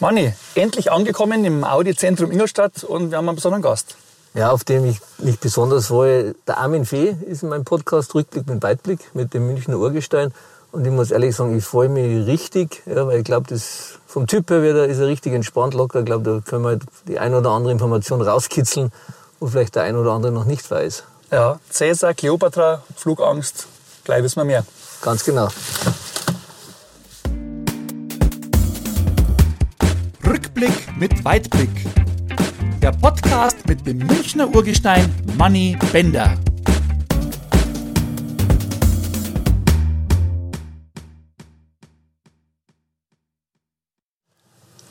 Manni, endlich angekommen im Audi-Zentrum Ingolstadt und wir haben einen besonderen Gast. Ja, auf dem ich mich besonders freue. Der Armin Fee ist in meinem Podcast Rückblick mit Weitblick mit dem Münchner Urgestein. Und ich muss ehrlich sagen, ich freue mich richtig, ja, weil ich glaube, das vom Typ her wieder ist er richtig entspannt, locker. Ich glaube, da können wir die ein oder andere Information rauskitzeln, wo vielleicht der ein oder andere noch nicht weiß. Ja, Cäsar, Kleopatra, Flugangst, gleich wissen wir mehr. Ganz genau. Mit Weitblick. Der Podcast mit dem Münchner Urgestein Manny Bender.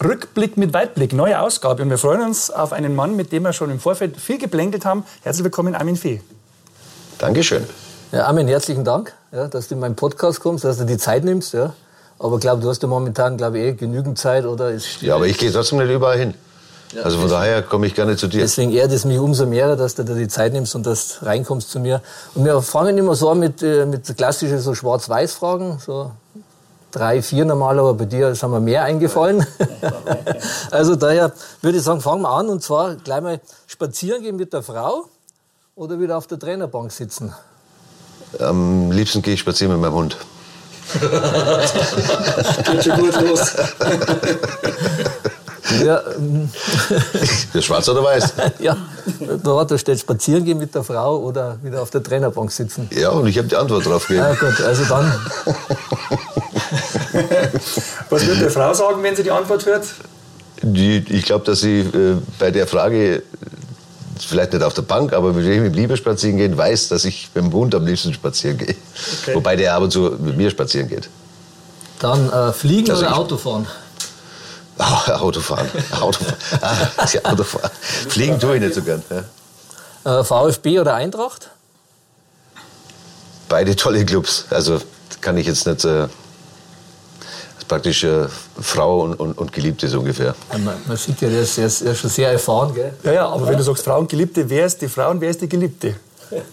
Rückblick mit Weitblick, neue Ausgabe. Und wir freuen uns auf einen Mann, mit dem wir schon im Vorfeld viel geblänkelt haben. Herzlich willkommen, Armin Fee. Dankeschön. Ja, Armin, herzlichen Dank, ja, dass du in meinen Podcast kommst, dass du die Zeit nimmst. Ja. Aber ich glaube, du hast ja momentan, glaube ich, eh genügend Zeit, oder? Ist Ja, aber ich gehe trotzdem nicht überall hin. Also von daher komme ich gerne zu dir. Deswegen ehrt es mich umso mehr, dass du dir die Zeit nimmst und dass du reinkommst zu mir. Und wir fangen immer so an mit, äh, mit klassischen so Schwarz-Weiß-Fragen, so drei, vier normal, aber bei dir sind mir mehr eingefallen. also daher würde ich sagen, fangen wir an und zwar gleich mal spazieren gehen mit der Frau oder wieder auf der Trainerbank sitzen. Am liebsten gehe ich spazieren mit meinem Hund. Geht schon gut los. Ja, Der schwarz oder weiß? ja, da, da steht spazieren gehen mit der Frau oder wieder auf der Trainerbank sitzen. Ja, und ich habe die Antwort drauf Ja gegeben. gut, also dann, Was wird der Frau sagen, wenn sie die Antwort hört? Die, ich glaube, dass sie äh, bei der Frage, vielleicht nicht auf der Bank, aber mit wem ich lieber spazieren gehen, weiß, dass ich mit dem Hund am liebsten spazieren gehe. Okay. Wobei der ab und zu mit mir spazieren geht. dann äh, fliegen Also oder Autofahren. Ah, Autofahren. Autofahren. Ah, ja, Autofahren. Fliegen tue ich nicht so gern. Ja. Äh, VfB oder Eintracht? Beide tolle Clubs. Also kann ich jetzt nicht. Äh, praktisch äh, Frau und, und, und Geliebte so ungefähr. Ja, man, man sieht ja, der ist, der ist ja schon sehr erfahren. Gell? Ja, ja, aber wenn du sagst Frau und Geliebte, wer ist die Frau und wer ist die Geliebte?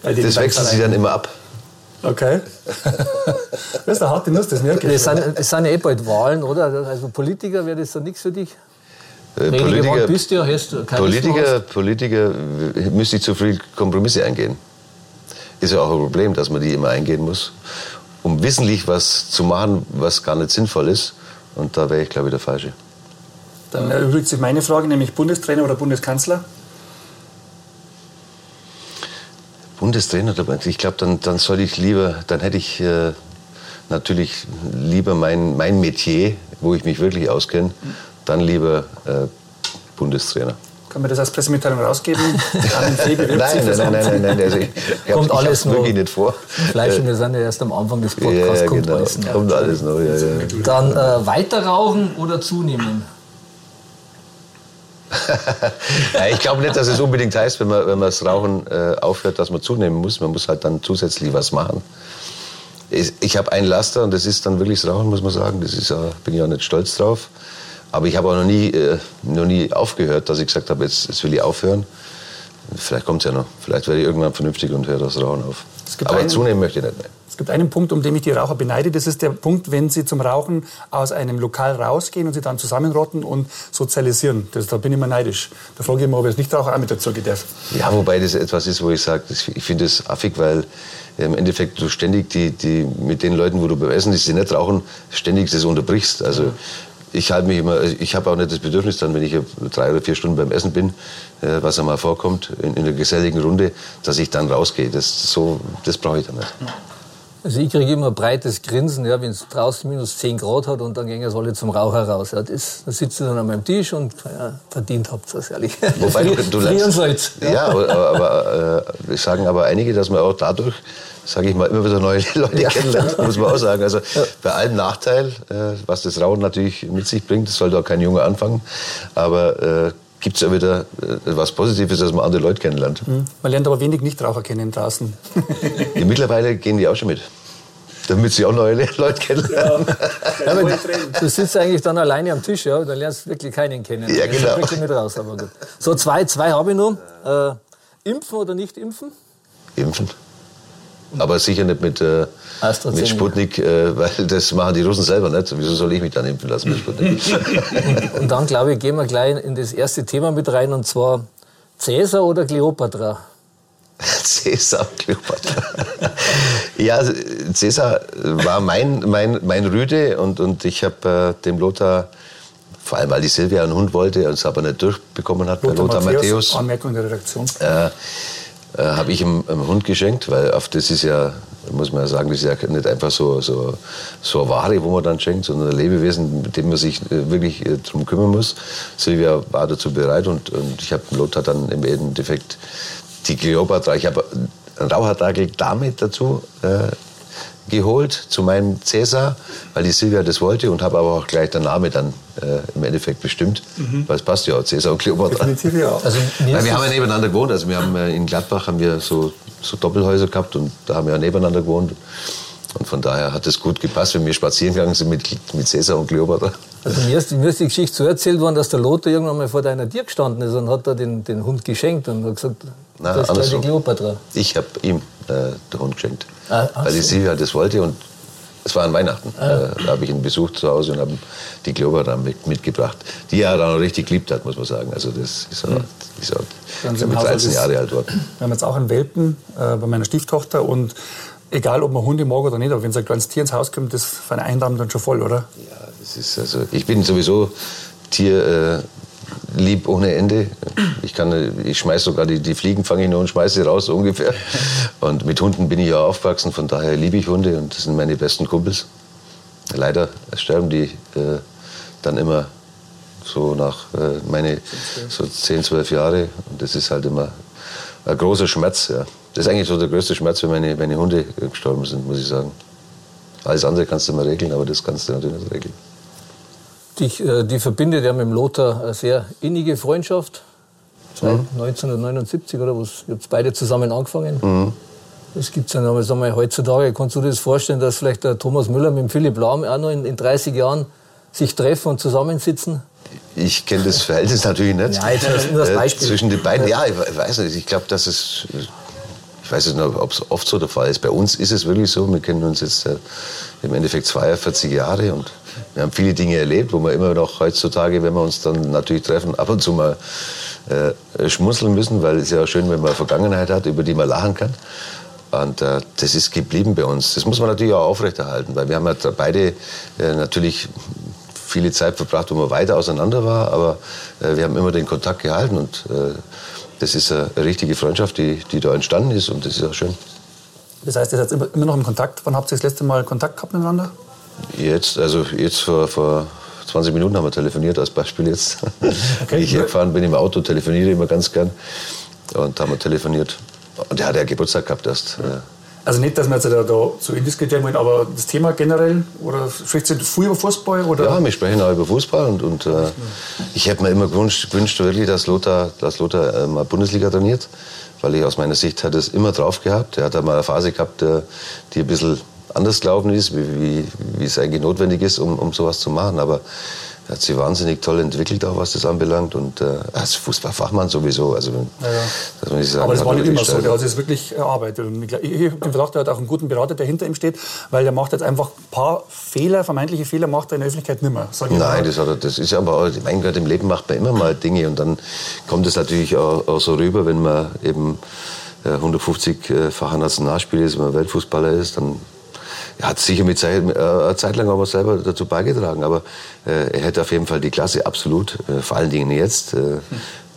Das wechselt sich dann immer ab. Okay. Das ist eine harte Nuss, das merke ich. Es sind, es sind ja eh bald Wahlen, oder? Also Politiker wäre das so nichts für dich? Äh, Politiker, bist du ja, hast du Politiker, Politiker äh, müsste ich zu viel Kompromisse eingehen. Ist ja auch ein Problem, dass man die immer eingehen muss, um wissentlich was zu machen, was gar nicht sinnvoll ist. Und da wäre ich, glaube ich, der Falsche. Dann erübrigt sich meine Frage, nämlich Bundestrainer oder Bundeskanzler. Bundestrainer, ich glaube, dann, dann soll ich lieber, dann hätte ich äh, natürlich lieber mein, mein Metier, wo ich mich wirklich auskenne, dann lieber äh, Bundestrainer. Können wir das als Pressemitteilung rausgeben? Nein, nein, nein, nein, nein, also ich, ich Kommt ich alles noch. wirklich nicht vor. Fleisch und wir sind ja erst am Anfang des Podcasts. ja, kommt genau. alles noch. Kommt alles noch. Ja, ja. Dann äh, weiter rauchen oder zunehmen? Ja, ich glaube nicht, dass es unbedingt heißt, wenn man, wenn man das Rauchen äh, aufhört, dass man zunehmen muss. Man muss halt dann zusätzlich was machen. Ich, ich habe ein Laster und das ist dann wirklich das Rauchen, muss man sagen. Das ist, ja- bin ich auch nicht stolz drauf. Aber ich habe auch noch nie, äh, noch nie aufgehört, dass ich gesagt habe, jetzt, jetzt will ich aufhören. Vielleicht kommt es ja noch. Vielleicht werde ich irgendwann vernünftig und höre das Rauchen auf. Es Aber einen- zunehmen möchte ich nicht mehr. Es gibt einen Punkt, um den ich die Raucher beneide. Das ist der Punkt, wenn sie zum Rauchen aus einem Lokal rausgehen und sie dann zusammenrotten und sozialisieren. Das, da bin ich mal neidisch. Da frage ich mich, ob ich als Nichtraucher auch mit dazu darf. Ja, wobei das etwas ist, wo ich sage, ich finde das affig, weil äh, im Endeffekt du ständig die, die, mit den Leuten, wo du beim Essen ist, die nicht rauchen, ständig das unterbrichst. Also ich halte mich immer, ich habe auch nicht das Bedürfnis dann, wenn ich drei oder vier Stunden beim Essen bin, äh, was einmal vorkommt, in, in einer geselligen Runde, dass ich dann rausgehe. Das, so, das brauche ich dann nicht. Also ich kriege immer ein breites Grinsen, ja, wenn es draußen minus 10 Grad hat und dann gehen es alle zum Raucher raus. Ja, das, da sitzt ihr dann an meinem Tisch und ja, verdient habt ihr ehrlich. Wobei du, du lernst, soll's. ja, aber, aber äh, wir sagen aber einige, dass man auch dadurch, sage ich mal, immer wieder neue Leute kennenlernt, muss man auch sagen. Also bei allem Nachteil, äh, was das Rauchen natürlich mit sich bringt, das sollte auch kein Junge anfangen, aber äh, gibt es ja wieder äh, was Positives, dass man andere Leute kennenlernt. Man lernt aber wenig Nichtraucher kennen draußen. Ja, mittlerweile gehen die auch schon mit. Damit sie auch neue Le- Leute kennenlernen. Ja, du sitzt eigentlich dann alleine am Tisch, ja, da lernst du wirklich keinen kennen. Ja, genau. wirklich mit raus, aber gut. So, zwei, zwei habe ich noch. Äh, impfen oder nicht impfen? Impfen. Aber sicher nicht mit, äh, mit Sputnik, äh, weil das machen die Russen selber nicht. Wieso soll ich mich dann impfen lassen mit Sputnik? und, und dann, glaube ich, gehen wir gleich in das erste Thema mit rein, und zwar Cäsar oder Kleopatra? Cäsar, Kleopatra. ja, Cäsar war mein, mein, mein Rüde und, und ich habe äh, dem Lothar, vor allem weil die Silvia einen Hund wollte und es aber nicht durchbekommen hat, Lothar, Lothar Matthäus, Matthäus Anmerkung der Redaktion. Äh, äh, habe ich ihm einen Hund geschenkt, weil auf das ist ja, muss man ja sagen, das ist ja nicht einfach so, so, so eine Ware, wo man dann schenkt, sondern ein Lebewesen, mit dem man sich äh, wirklich äh, darum kümmern muss. Silvia war dazu bereit und, und ich habe Lothar dann im Endeffekt die Kleopatra, ich habe einen Rauchertagel damit dazu äh, geholt zu meinem Cäsar, weil die Silvia das wollte und habe aber auch gleich der Name dann äh, im Endeffekt bestimmt, mhm. weil es passt ja, Cäsar und Kleopatra. Definitiv ja. Also, weil wir haben ja nebeneinander gewohnt, also wir haben äh, in Gladbach haben wir so, so Doppelhäuser gehabt und da haben wir ja nebeneinander gewohnt. Und von daher hat es gut gepasst, wenn wir spazieren gegangen sind mit, mit Cäsar und Kleopatra. Also mir ist, mir ist die Geschichte so erzählt worden, dass der Lothar irgendwann mal vor deiner Tür gestanden ist und hat da den, den Hund geschenkt und hat gesagt, Na, das ist die Kleopatra. Ich habe ihm äh, den Hund geschenkt, ah, weil die Silvia das wollte und es war an Weihnachten. Ah. Äh, da habe ich ihn besucht zu Hause und habe die Kleopatra mit, mitgebracht, die er dann auch richtig geliebt hat, muss man sagen. Also das ist, mhm. ist auch, ist mit 13 Jahre alt worden. Wir haben jetzt auch einen Welpen äh, bei meiner Stieftochter und egal ob man Hunde mag oder nicht, aber wenn so ein kleines Tier ins Haus kommt, das für einen Einrahmen dann schon voll, oder? Ja, das ist also, ich bin sowieso Tier äh, lieb ohne Ende. Ich, kann, ich schmeiß sogar die, die Fliegen, fange ich nur und schmeiße sie raus, so ungefähr. Und mit Hunden bin ich ja aufgewachsen, von daher liebe ich Hunde und das sind meine besten Kumpels. Leider sterben die äh, dann immer so nach äh, meine so 10, 12 Jahre. Und das ist halt immer ein großer Schmerz. Ja. Das ist eigentlich so der größte Schmerz, wenn meine, meine Hunde gestorben sind, muss ich sagen. Alles andere kannst du immer regeln, aber das kannst du natürlich nicht regeln. Die, äh, die verbindet ja mit dem Lothar eine sehr innige Freundschaft. Seit mhm. 1979 oder was? Ihr habt beide zusammen angefangen. Mhm. Das gibt es ja noch mal heutzutage. Kannst du dir das vorstellen, dass vielleicht der Thomas Müller mit dem Philipp Lahm auch noch in, in 30 Jahren sich treffen und zusammensitzen? Ich kenne das Verhältnis natürlich nicht. Ja, jetzt nur das äh, Beispiel. Zwischen den beiden, ja, ich weiß nicht. Ich glaube, dass es ich weiß nicht, ob es oft so der Fall ist. Bei uns ist es wirklich so, wir kennen uns jetzt äh, im Endeffekt 42 Jahre und wir haben viele Dinge erlebt, wo wir immer noch heutzutage, wenn wir uns dann natürlich treffen, ab und zu mal äh, schmunzeln müssen, weil es ja schön, wenn man Vergangenheit hat, über die man lachen kann. Und äh, das ist geblieben bei uns. Das muss man natürlich auch aufrechterhalten, weil wir haben ja beide äh, natürlich viele Zeit verbracht, wo man weiter auseinander war, aber äh, wir haben immer den Kontakt gehalten und äh, das ist eine richtige Freundschaft, die, die da entstanden ist und das ist auch schön. Das heißt, ihr seid immer noch im Kontakt. Wann habt ihr das letzte Mal Kontakt gehabt miteinander? Jetzt, also jetzt vor, vor 20 Minuten haben wir telefoniert, als Beispiel jetzt. Okay. ich hergefahren bin im Auto, telefoniere immer ganz gern. Und haben wir telefoniert. Und er hat ja Geburtstag gehabt erst. Ja. Also nicht, dass wir jetzt da, da zu indiskutieren wollen, aber das Thema generell? Oder spricht ihr viel über Fußball? Oder? Ja, wir sprechen auch über Fußball. Und, und äh, ich hätte mir immer gewünscht, gewünscht wirklich, dass Lothar, dass Lothar äh, mal Bundesliga trainiert. Weil ich aus meiner Sicht hat es immer drauf gehabt. Er hat mal eine Phase gehabt, äh, die ein bisschen anders gelaufen ist, wie, wie, wie es eigentlich notwendig ist, um, um sowas zu machen. Aber er hat sich wahnsinnig toll entwickelt, auch was das anbelangt. Und äh, als Fußballfachmann sowieso. Also, ja, ja. Das muss ich sagen, Aber das war nicht immer so. Der hat sich wirklich erarbeitet. Und ich habe den Verdacht, er hat auch einen guten Berater, der hinter ihm steht, weil der macht jetzt einfach ein paar Fehler, vermeintliche Fehler, macht er in der Öffentlichkeit nicht mehr. Nein, das, hat er, das ist aber, mein Gott, im Leben macht man immer mal Dinge. Und dann kommt es natürlich auch, auch so rüber, wenn man eben 150-facher äh, Nationalspieler ist, wenn man Weltfußballer ist, dann hat sicher mit Zeit, äh, eine Zeit lang aber selber dazu beigetragen, aber äh, er hätte auf jeden Fall die Klasse absolut, äh, vor allen Dingen jetzt, äh,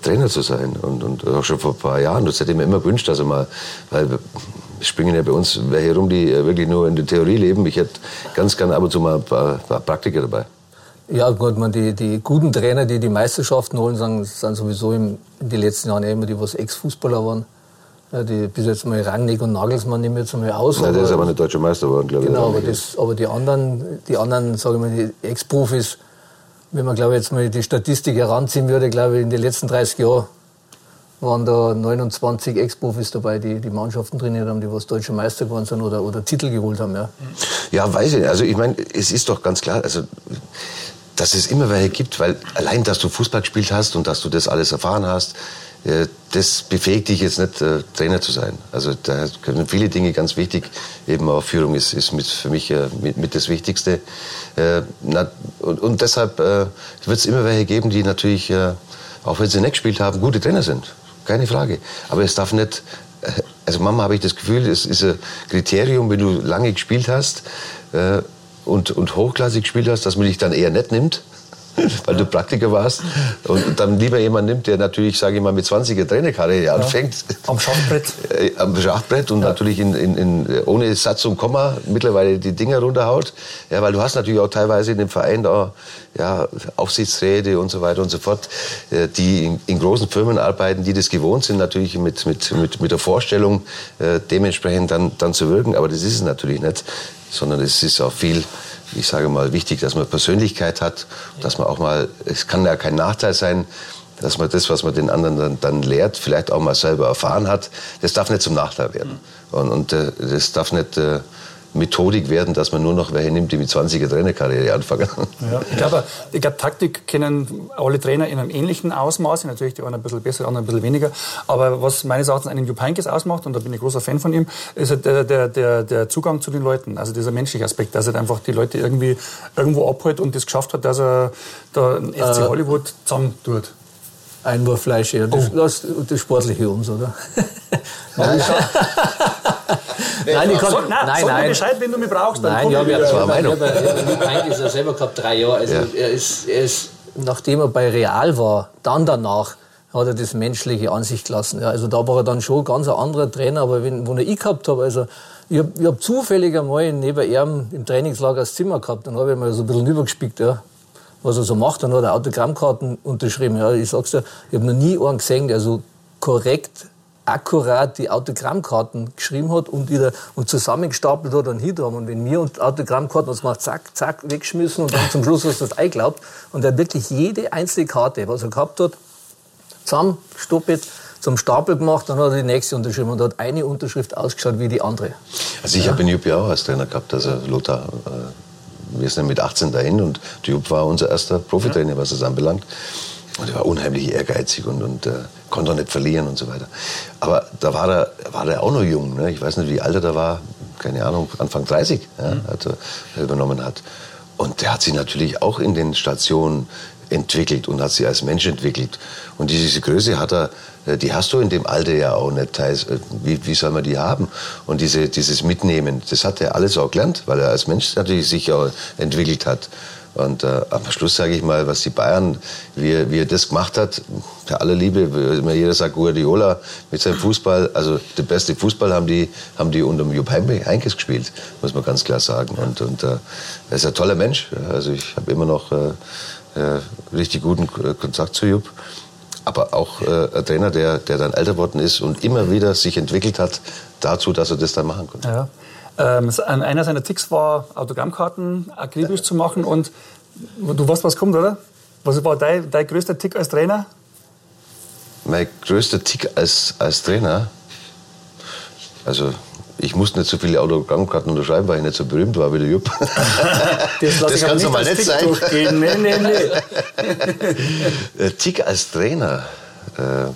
Trainer zu sein. Und, und auch schon vor ein paar Jahren. Das hätte ich mir immer gewünscht, also mal, weil springen ja bei uns welche rum, die äh, wirklich nur in der Theorie leben. Ich hätte ganz gerne ab und zu mal ein paar, ein paar Praktiker dabei. Ja, gut, man, die, die guten Trainer, die die Meisterschaften holen, sagen, sind sowieso in den letzten Jahren immer die, was Ex-Fußballer waren. Ja, die, bis jetzt mal Rangnick und Nagelsmann nehmen jetzt einmal aus. Nein, der ist aber nicht deutscher Meister geworden, glaube ich. Genau, aber, das, aber die anderen, die anderen, sage ich mal, die Ex-Profis, wenn man, glaube ich, jetzt mal die Statistik heranziehen würde, glaube ich, in den letzten 30 Jahren waren da 29 Ex-Profis dabei, die die Mannschaften trainiert haben, die was deutsche Meister geworden sind oder, oder Titel geholt haben. Ja, ja weiß ich nicht. Also ich meine, es ist doch ganz klar, also dass es immer welche gibt, weil allein, dass du Fußball gespielt hast und dass du das alles erfahren hast, das befähigt dich jetzt nicht, äh, Trainer zu sein. Also da können viele Dinge ganz wichtig. Eben auch Führung ist, ist mit, für mich äh, mit, mit das Wichtigste. Äh, und, deshalb äh, wird es immer welche geben, die natürlich, äh, auch wenn sie nicht gespielt haben, gute Trainer sind. Keine Frage. Aber es darf nicht, äh, also Mama habe ich das Gefühl, es ist ein Kriterium, wenn du lange gespielt hast äh, und, und hochklassig gespielt hast, dass man dich dann eher nicht nimmt weil du Praktiker warst. Und dann lieber jemand nimmt, der natürlich, sage ich mal, mit 20er Trainerkarriere anfängt. Am Schachbrett. Äh, am Schachbrett und ja. natürlich in, in, in, ohne Satz und Komma mittlerweile die Dinger runterhaut. Ja, weil du hast natürlich auch teilweise in dem Verein da ja, Aufsichtsräte und so weiter und so fort, äh, die in, in, großen Firmen arbeiten, die das gewohnt sind, natürlich mit, mit, mit, mit der Vorstellung, äh, dementsprechend dann, dann zu wirken. Aber das ist es natürlich nicht, sondern es ist auch viel ich sage mal, wichtig, dass man Persönlichkeit hat, dass man auch mal, es kann ja kein Nachteil sein, dass man das, was man den anderen dann, dann lehrt, vielleicht auch mal selber erfahren hat. Das darf nicht zum Nachteil werden. Und, und äh, das darf nicht äh, Methodik werden, dass man nur noch welche nimmt, die mit 20er Trainerkarriere anfangen. Ja, ich glaube, ich glaube, Taktik kennen alle Trainer in einem ähnlichen Ausmaß. Natürlich die einen ein bisschen besser, die anderen ein bisschen weniger. Aber was meines Erachtens einen Jupp Heynckes ausmacht, und da bin ich großer Fan von ihm, ist halt der, der, der, der Zugang zu den Leuten. Also dieser menschliche Aspekt, dass er halt einfach die Leute irgendwie irgendwo abholt und das geschafft hat, dass er da FC äh, Hollywood zusammen tut. Einwurffleisch, ja. Das, oh. das, das Sportliche uns, oder? nein, nein, ich kann, so, nein, nein, sag mir Bescheid, wenn du mich brauchst. Dann nein, ja, wir haben Meinung. Ich habe ist ja selber gehabt, drei Jahre. Also ja. er, ist, er ist, nachdem er bei Real war, dann danach, hat er das Menschliche an sich gelassen. Ja, also da war er dann schon ganz ein anderer Trainer, aber wenn, wo ich gehabt habe, also ich habe hab zufällig einmal neben ihm im Trainingslager das Zimmer gehabt, dann habe ich mal so ein bisschen übergespickt, ja, was er so macht. Dann hat er Autogrammkarten unterschrieben. Ja, ich sag's dir, ich habe noch nie einen gesehen, der so korrekt akkurat die Autogrammkarten geschrieben hat und, wieder, und zusammengestapelt hat und hinten Und wenn wir Autogrammkarten uns gemacht, zack, zack, weggeschmissen und dann zum Schluss hast du das eingeglaubt. Und er hat wirklich jede einzelne Karte, was er gehabt hat, zusammengestoppelt, zum Stapel gemacht, dann hat er die nächste unterschrieben und hat eine Unterschrift ausgeschaut wie die andere. Also ich ja. habe in Jupp auch als Trainer gehabt, also Lothar, äh, wir sind mit 18 dahin und Jupp war unser erster Profitrainer, was das anbelangt. Und er war unheimlich ehrgeizig und, und äh, konnte auch nicht verlieren und so weiter. Aber da war er, war er auch noch jung. Ne? Ich weiß nicht, wie alt er da war. Keine Ahnung, Anfang 30 ja, mhm. hat er übernommen hat. Und der hat sich natürlich auch in den Stationen entwickelt und hat sich als Mensch entwickelt. Und diese Größe hat er, äh, die hast du in dem Alter ja auch nicht. Äh, wie, wie soll man die haben? Und diese, dieses Mitnehmen, das hat er alles auch gelernt, weil er als Mensch natürlich sich auch entwickelt hat. Und äh, am Schluss sage ich mal, was die Bayern, wie, wie er das gemacht hat, bei aller Liebe, immer jeder sagt Guardiola mit seinem Fußball, also der beste Fußball haben die, haben die unter Jupp Heynckes gespielt, muss man ganz klar sagen. Und, und äh, er ist ein toller Mensch. Also ich habe immer noch äh, äh, richtig guten Kontakt zu Jupp. Aber auch äh, ein Trainer, der, der dann älter geworden ist und immer wieder sich entwickelt hat dazu, dass er das dann machen konnte. Ja. Ähm, einer seiner Ticks war, Autogrammkarten akribisch zu machen. Und du weißt, was kommt, oder? Was war dein, dein größter Tick als Trainer? Mein größter Tick als, als Trainer? Also, ich musste nicht so viele Autogrammkarten unterschreiben, weil ich nicht so berühmt war wie der Jupp. das, das kann so mal nicht sein. Durchgehen. Nee, nee, nee. Tick als Trainer. Äh,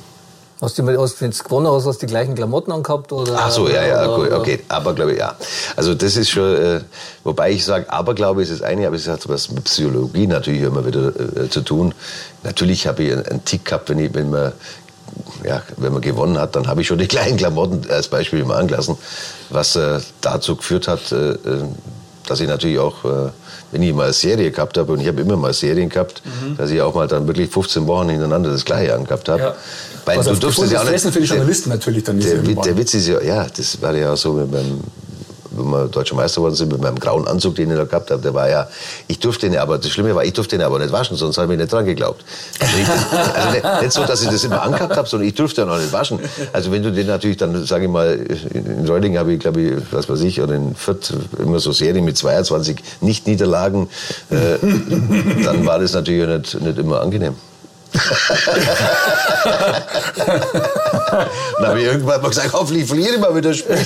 Hast du, hast, wenn du gewonnen hast, hast du die gleichen Klamotten angehabt? Oder, Ach so, ja, ja, oder, okay. Aber glaube ich, ja. Also das ist schon, äh, wobei ich sage, aber glaube ich, ist das eine, aber es hat was mit Psychologie natürlich immer wieder äh, zu tun. Natürlich habe ich einen, einen Tick gehabt, wenn, ich, wenn man ja, wenn man gewonnen hat, dann habe ich schon die gleichen Klamotten als Beispiel immer angelassen, was äh, dazu geführt hat, äh, äh dass ich natürlich auch, äh, wenn ich mal eine Serie gehabt habe, und ich habe immer mal Serien gehabt, mhm. dass ich auch mal dann wirklich 15 Wochen hintereinander das Gleiche angehabt habe. Ja. Weil Was du durftest ja auch nicht, für die Journalisten natürlich dann der, der Witz ist ja, ja, das war ja auch so mit meinem wenn wir deutscher Meister geworden sind, mit meinem grauen Anzug, den ich da gehabt habe, der war ja, ich durfte den aber, das Schlimme war, ich durfte den aber nicht waschen, sonst habe ich nicht dran geglaubt. Also, ich, also nicht, nicht, so, dass ich das immer angehabt habe, sondern ich durfte ja noch nicht waschen. Also wenn du den natürlich dann, sage ich mal, in Reuling habe ich, glaube ich, was weiß ich, oder in Fürth immer so Serien mit 22 Nicht-Niederlagen, äh, dann war das natürlich nicht, nicht immer angenehm. Dann habe ich irgendwann mal gesagt, hoffentlich verliere ich mal wieder Spiel.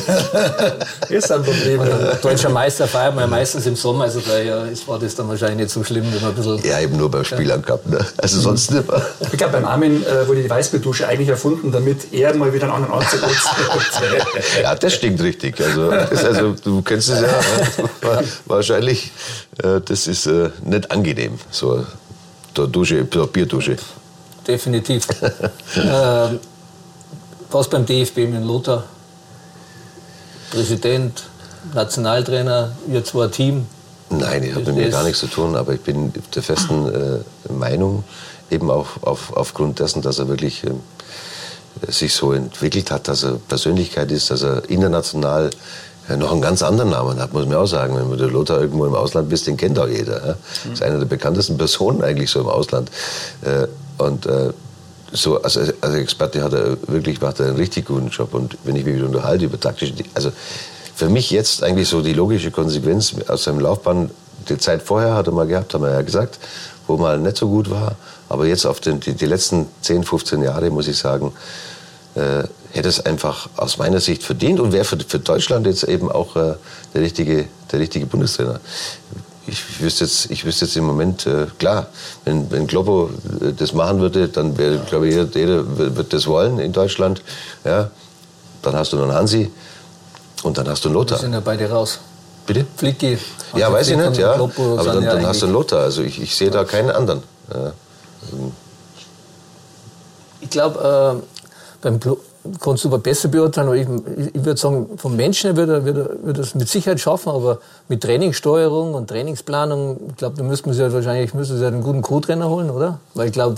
ist ein Problem. Deutscher Meister feiert man ja meistens im Sommer, also daher war das dann wahrscheinlich nicht so schlimm, wenn man ein bisschen... Ja, eben nur beim Spielern gehabt, ne? also sonst nicht mehr. Ich glaube, beim Armin äh, wurde die Weißbildusche eigentlich erfunden, damit er mal wieder einen anderen Anzug nutzt. ja, das stinkt richtig. Also, das, also du kennst es ja. Ne? Wahrscheinlich, äh, das ist äh, nicht angenehm, so eine Dusche, Bierdusche. Definitiv. ähm, was beim DFB mit Lothar? Präsident, Nationaltrainer, ihr zwei Team? Nein, ich habe mit mir gar nichts zu tun, aber ich bin der festen äh, Meinung, eben auch auf, aufgrund dessen, dass er wirklich äh, sich so entwickelt hat, dass er Persönlichkeit ist, dass er international noch einen ganz anderen Namen hat, muss man auch sagen. Wenn du Lothar irgendwo im Ausland bist, den kennt auch jeder. Ja? Mhm. ist eine der bekanntesten Personen eigentlich so im Ausland. Äh, und äh, so als, als Experte hat er wirklich macht er einen richtig guten Job. Und wenn ich mich wieder unterhalte über taktische, also für mich jetzt eigentlich so die logische Konsequenz aus seinem Laufbahn. Die Zeit vorher hat er mal gehabt, haben wir ja gesagt, wo mal nicht so gut war. Aber jetzt auf den, die, die letzten 10, 15 Jahre muss ich sagen, äh, hätte es einfach aus meiner Sicht verdient und wäre für, für Deutschland jetzt eben auch äh, der, richtige, der richtige Bundestrainer. Ich wüsste jetzt, ich wüsste jetzt im Moment, äh, klar, wenn, wenn Globo äh, das machen würde, dann wäre, glaube ich, jeder, jeder wird das wollen in Deutschland. Ja, dann hast du einen Hansi und dann hast du einen Lothar. Wir sind ja beide raus. Bitte? Flicky. Ja, weiß ich nicht, ja. aber dann, dann hast du einen Lothar. Also ich, ich sehe da keinen anderen. Ja. Ich glaube, äh, beim Klo kannst du aber besser beurteilen, aber ich, ich würde sagen, vom Menschen her würde würde, würde es mit Sicherheit schaffen, aber mit Trainingssteuerung und Trainingsplanung, ich glaube, da müsste man sich halt wahrscheinlich müsste sich einen guten Co-Trainer holen, oder? Weil ich glaube,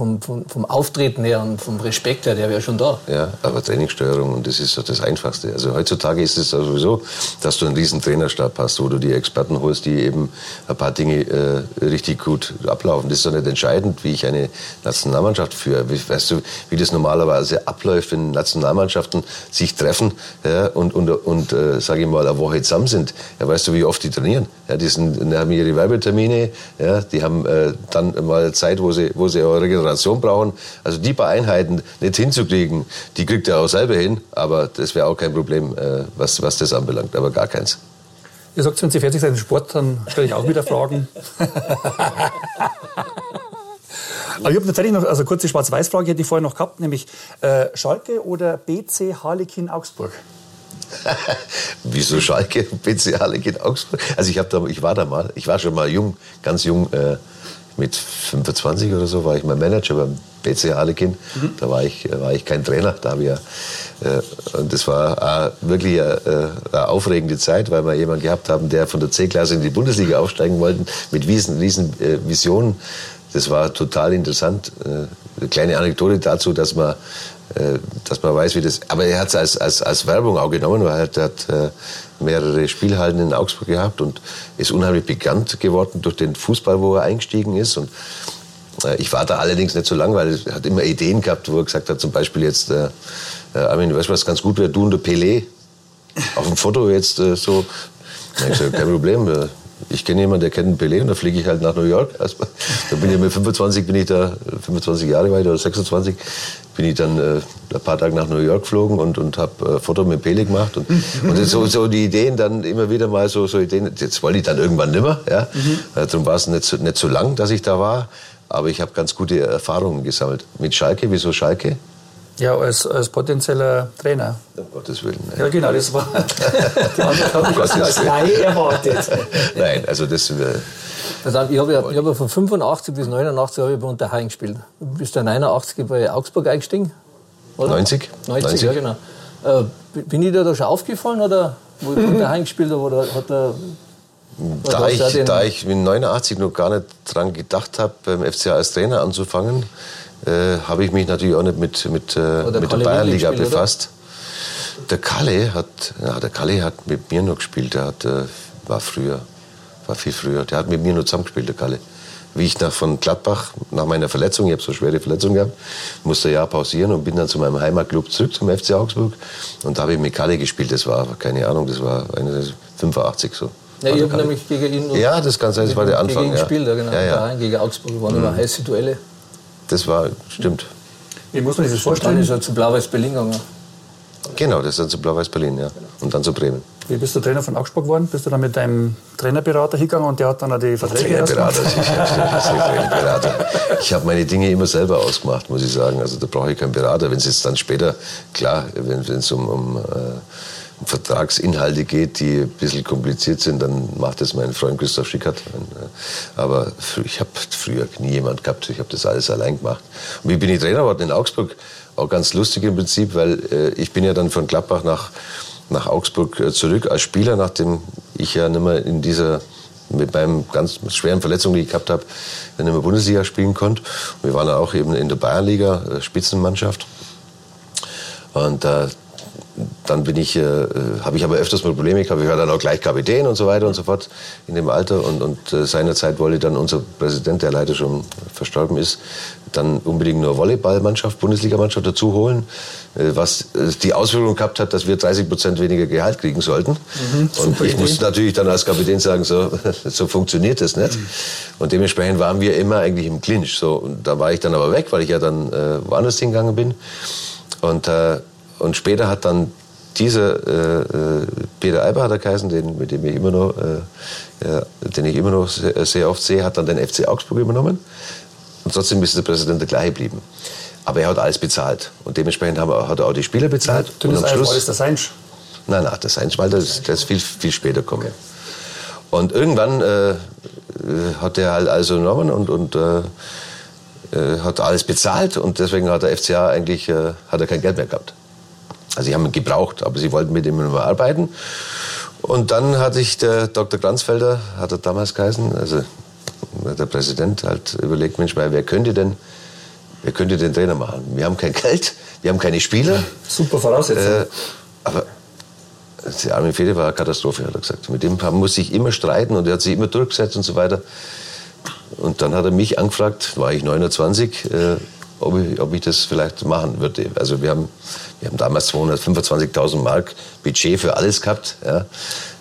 vom, vom, vom, Auftreten her und vom Respekt her, der wäre schon da. Ja, aber Trainingssteuerung, und das ist so das Einfachste. Also heutzutage ist es sowieso, dass du einen riesen Trainerstab hast, wo du die Experten holst, die eben ein paar Dinge äh, richtig gut ablaufen. Das ist doch nicht entscheidend, wie ich eine Nationalmannschaft führe. Weißt du, wie das normalerweise abläuft, wenn Nationalmannschaften sich treffen ja, und, und, und äh, sage ich mal, eine Woche zusammen sind. Ja, weißt du, wie oft die trainieren? Ja, die, sind, die haben ihre Werbetermine, ja, die haben äh, dann mal Zeit, wo sie, wo sie ihre Regeneration brauchen. Also die paar Einheiten nicht hinzukriegen, die kriegt er auch selber hin, aber das wäre auch kein Problem, äh, was, was das anbelangt, aber gar keins. Ihr sagt, wenn Sie fertig seid im Sport, dann stelle ich auch wieder Fragen. Aber ich habe tatsächlich noch also eine kurze Schwarz-Weiß-Frage, hätte ich vorher noch gehabt, nämlich äh, Schalke oder BC Harlekin Augsburg? Wieso Schalke, BC Harlekin Augsburg? Also ich, da, ich war da mal, ich war schon mal jung, ganz jung, äh, mit 25 oder so war ich mal Manager beim BC Harlekin. Mhm. Da war ich, war ich kein Trainer. Da habe ich ja, äh, und das war äh, wirklich eine, eine, aufregende Zeit, weil wir jemanden gehabt haben, der von der C-Klasse in die Bundesliga aufsteigen wollte, mit riesen, riesen äh, Visionen. Das war total interessant. Äh, eine kleine Anekdote dazu, dass man äh, dass man weiß, wie das. Aber er hat es als, als, als Werbung auch genommen, weil er hat äh, mehrere Spielhallen in Augsburg gehabt und ist unheimlich bekannt geworden durch den Fußball, wo er eingestiegen ist. Und äh, ich war da allerdings nicht so lang, weil er hat immer Ideen gehabt, wo er gesagt hat, zum Beispiel jetzt, äh, Armin, weißt du, was ganz gut wäre, du und der Pelé auf dem Foto jetzt äh, so. Gesagt, kein Problem, ich kenne jemanden, der kennt Pelé und da fliege ich halt nach New York. Also, da bin ich mit 25, bin ich da, 25 Jahre weit oder 26, bin ich dann äh, ein paar Tage nach New York geflogen und, und habe äh, Foto mit Pelé gemacht. Und, und so, so die Ideen dann immer wieder mal so, so Ideen. Jetzt wollte ich dann irgendwann nimmer. Ja? Mhm. Darum war es nicht so, nicht so lang, dass ich da war. Aber ich habe ganz gute Erfahrungen gesammelt. Mit Schalke, wieso Schalke? Ja, als, als potenzieller Trainer. Um Gottes Willen. Ja, genau, das war. die Antwort habe ich als Laie erwartet. Nein, also das. Also ich habe ja, hab ja von 85 bis 89 habe ich bei Unterhaching gespielt. Du bist dann 89 bei Augsburg eingestiegen? Oder? 90. 90, 90. ja genau. Äh, bin ich dir da schon aufgefallen oder wo ich Unterhaching gespielt habe? Oder hat er da ich, da ich in 89 noch gar nicht dran gedacht habe, beim FCA als Trainer anzufangen, äh, habe ich mich natürlich auch nicht mit, mit, äh, mit der Bayernliga befasst. Oder? Der Kalle hat, ja, der Kalle hat mit mir noch gespielt. Der hat, äh, war früher, war viel früher. Der hat mit mir noch zusammengespielt, der Kalle. Wie ich nach von Gladbach, nach meiner Verletzung, ich habe so schwere Verletzung gehabt, musste ein Jahr pausieren und bin dann zu meinem Heimatclub zurück, zum FC Augsburg. Und da habe ich mit Kalle gespielt. Das war, keine Ahnung, das war 85 so. Ja, ich habe nämlich gegen ihn. Ja, das kann sein, das war der Anfang. Gegen ihn ja. gespielt, ja, genau. Ja, ja. Gegen Augsburg waren mhm. immer heiße Duelle. Das war, stimmt. Wie muss man sich das Dann vorstellen? ist er zu Blau-Weiß Berlin gegangen. Genau, das ist dann zu Blau-Weiß Berlin, ja. Und dann zu Bremen. Wie bist du Trainer von Augsburg geworden? Bist du dann mit deinem Trainerberater hingegangen und der hat dann auch die Verträge Trainerberater, Trainerberater. Ich habe meine Dinge immer selber ausgemacht, muss ich sagen. Also da brauche ich keinen Berater. Wenn es jetzt dann später, klar, wenn es um, um, äh, Vertragsinhalte geht, die ein bisschen kompliziert sind, dann macht das mein Freund Christoph Schickert. Äh, Aber ich habe früher nie jemand gehabt. Ich habe das alles allein gemacht. Und wie bin ich Trainer geworden in Augsburg? Auch ganz lustig im Prinzip, weil äh, ich bin ja dann von Gladbach nach nach Augsburg äh, zurück als Spieler, nachdem ich ja nicht mehr in dieser mit meinem ganz schweren Verletzung, die ich gehabt habe, nicht mehr Bundesliga spielen konnte. Und wir waren dann auch eben in der Bayernliga, Spitzenmannschaft. Und äh, dann bin ich, äh, habe ich aber öfters mal Probleme gehabt. Ich war dann auch gleich Kapitän und so weiter und so fort in dem Alter. Und, und äh, seinerzeit wollte dann unser Präsident, der leider schon verstorben ist, dann unbedingt nur Volleyballmannschaft, Bundesligamannschaft dazu holen, äh, was äh, die Auswirkung gehabt hat, dass wir 30 Prozent weniger Gehalt kriegen sollten. und ich musste natürlich dann als Kapitän sagen, so, so funktioniert das nicht. Und dementsprechend waren wir immer eigentlich im Clinch. So, und da war ich dann aber weg, weil ich ja dann äh, woanders hingegangen bin. Und, äh, und später hat dann dieser äh, äh, Peter Eiber hat er geheißen, den, mit dem ich immer noch, äh, ja, den ich immer noch sehr, sehr oft sehe, hat dann den FC Augsburg übernommen. Und trotzdem ist der Präsident der gleiche geblieben. Aber er hat alles bezahlt. Und dementsprechend haben, hat er auch die Spieler bezahlt. Du und am Schluss. Ist der Seinsch. Nein, nein, das Einschmalter, das, das ist viel, viel später gekommen. Und irgendwann äh, äh, hat er halt also genommen und, und äh, äh, hat alles bezahlt und deswegen hat der FCA eigentlich hat er kein Geld mehr gehabt. Also sie haben ihn gebraucht, aber sie wollten mit ihm arbeiten. Und dann hat sich der Dr. Glanzfelder, hat er damals geheißen, also der Präsident halt überlegt, Mensch, wer könnte denn, wer könnte den Trainer machen? Wir haben kein Geld, wir haben keine Spieler. Super Voraussetzung. Äh, aber der Armin Fede war eine Katastrophe, hat er gesagt. Mit dem muss ich immer streiten und er hat sich immer durchgesetzt und so weiter. Und dann hat er mich angefragt, war ich 29, äh, ob, ich, ob ich das vielleicht machen würde. Also wir haben, wir haben damals 225.000 Mark Budget für alles gehabt. Ja.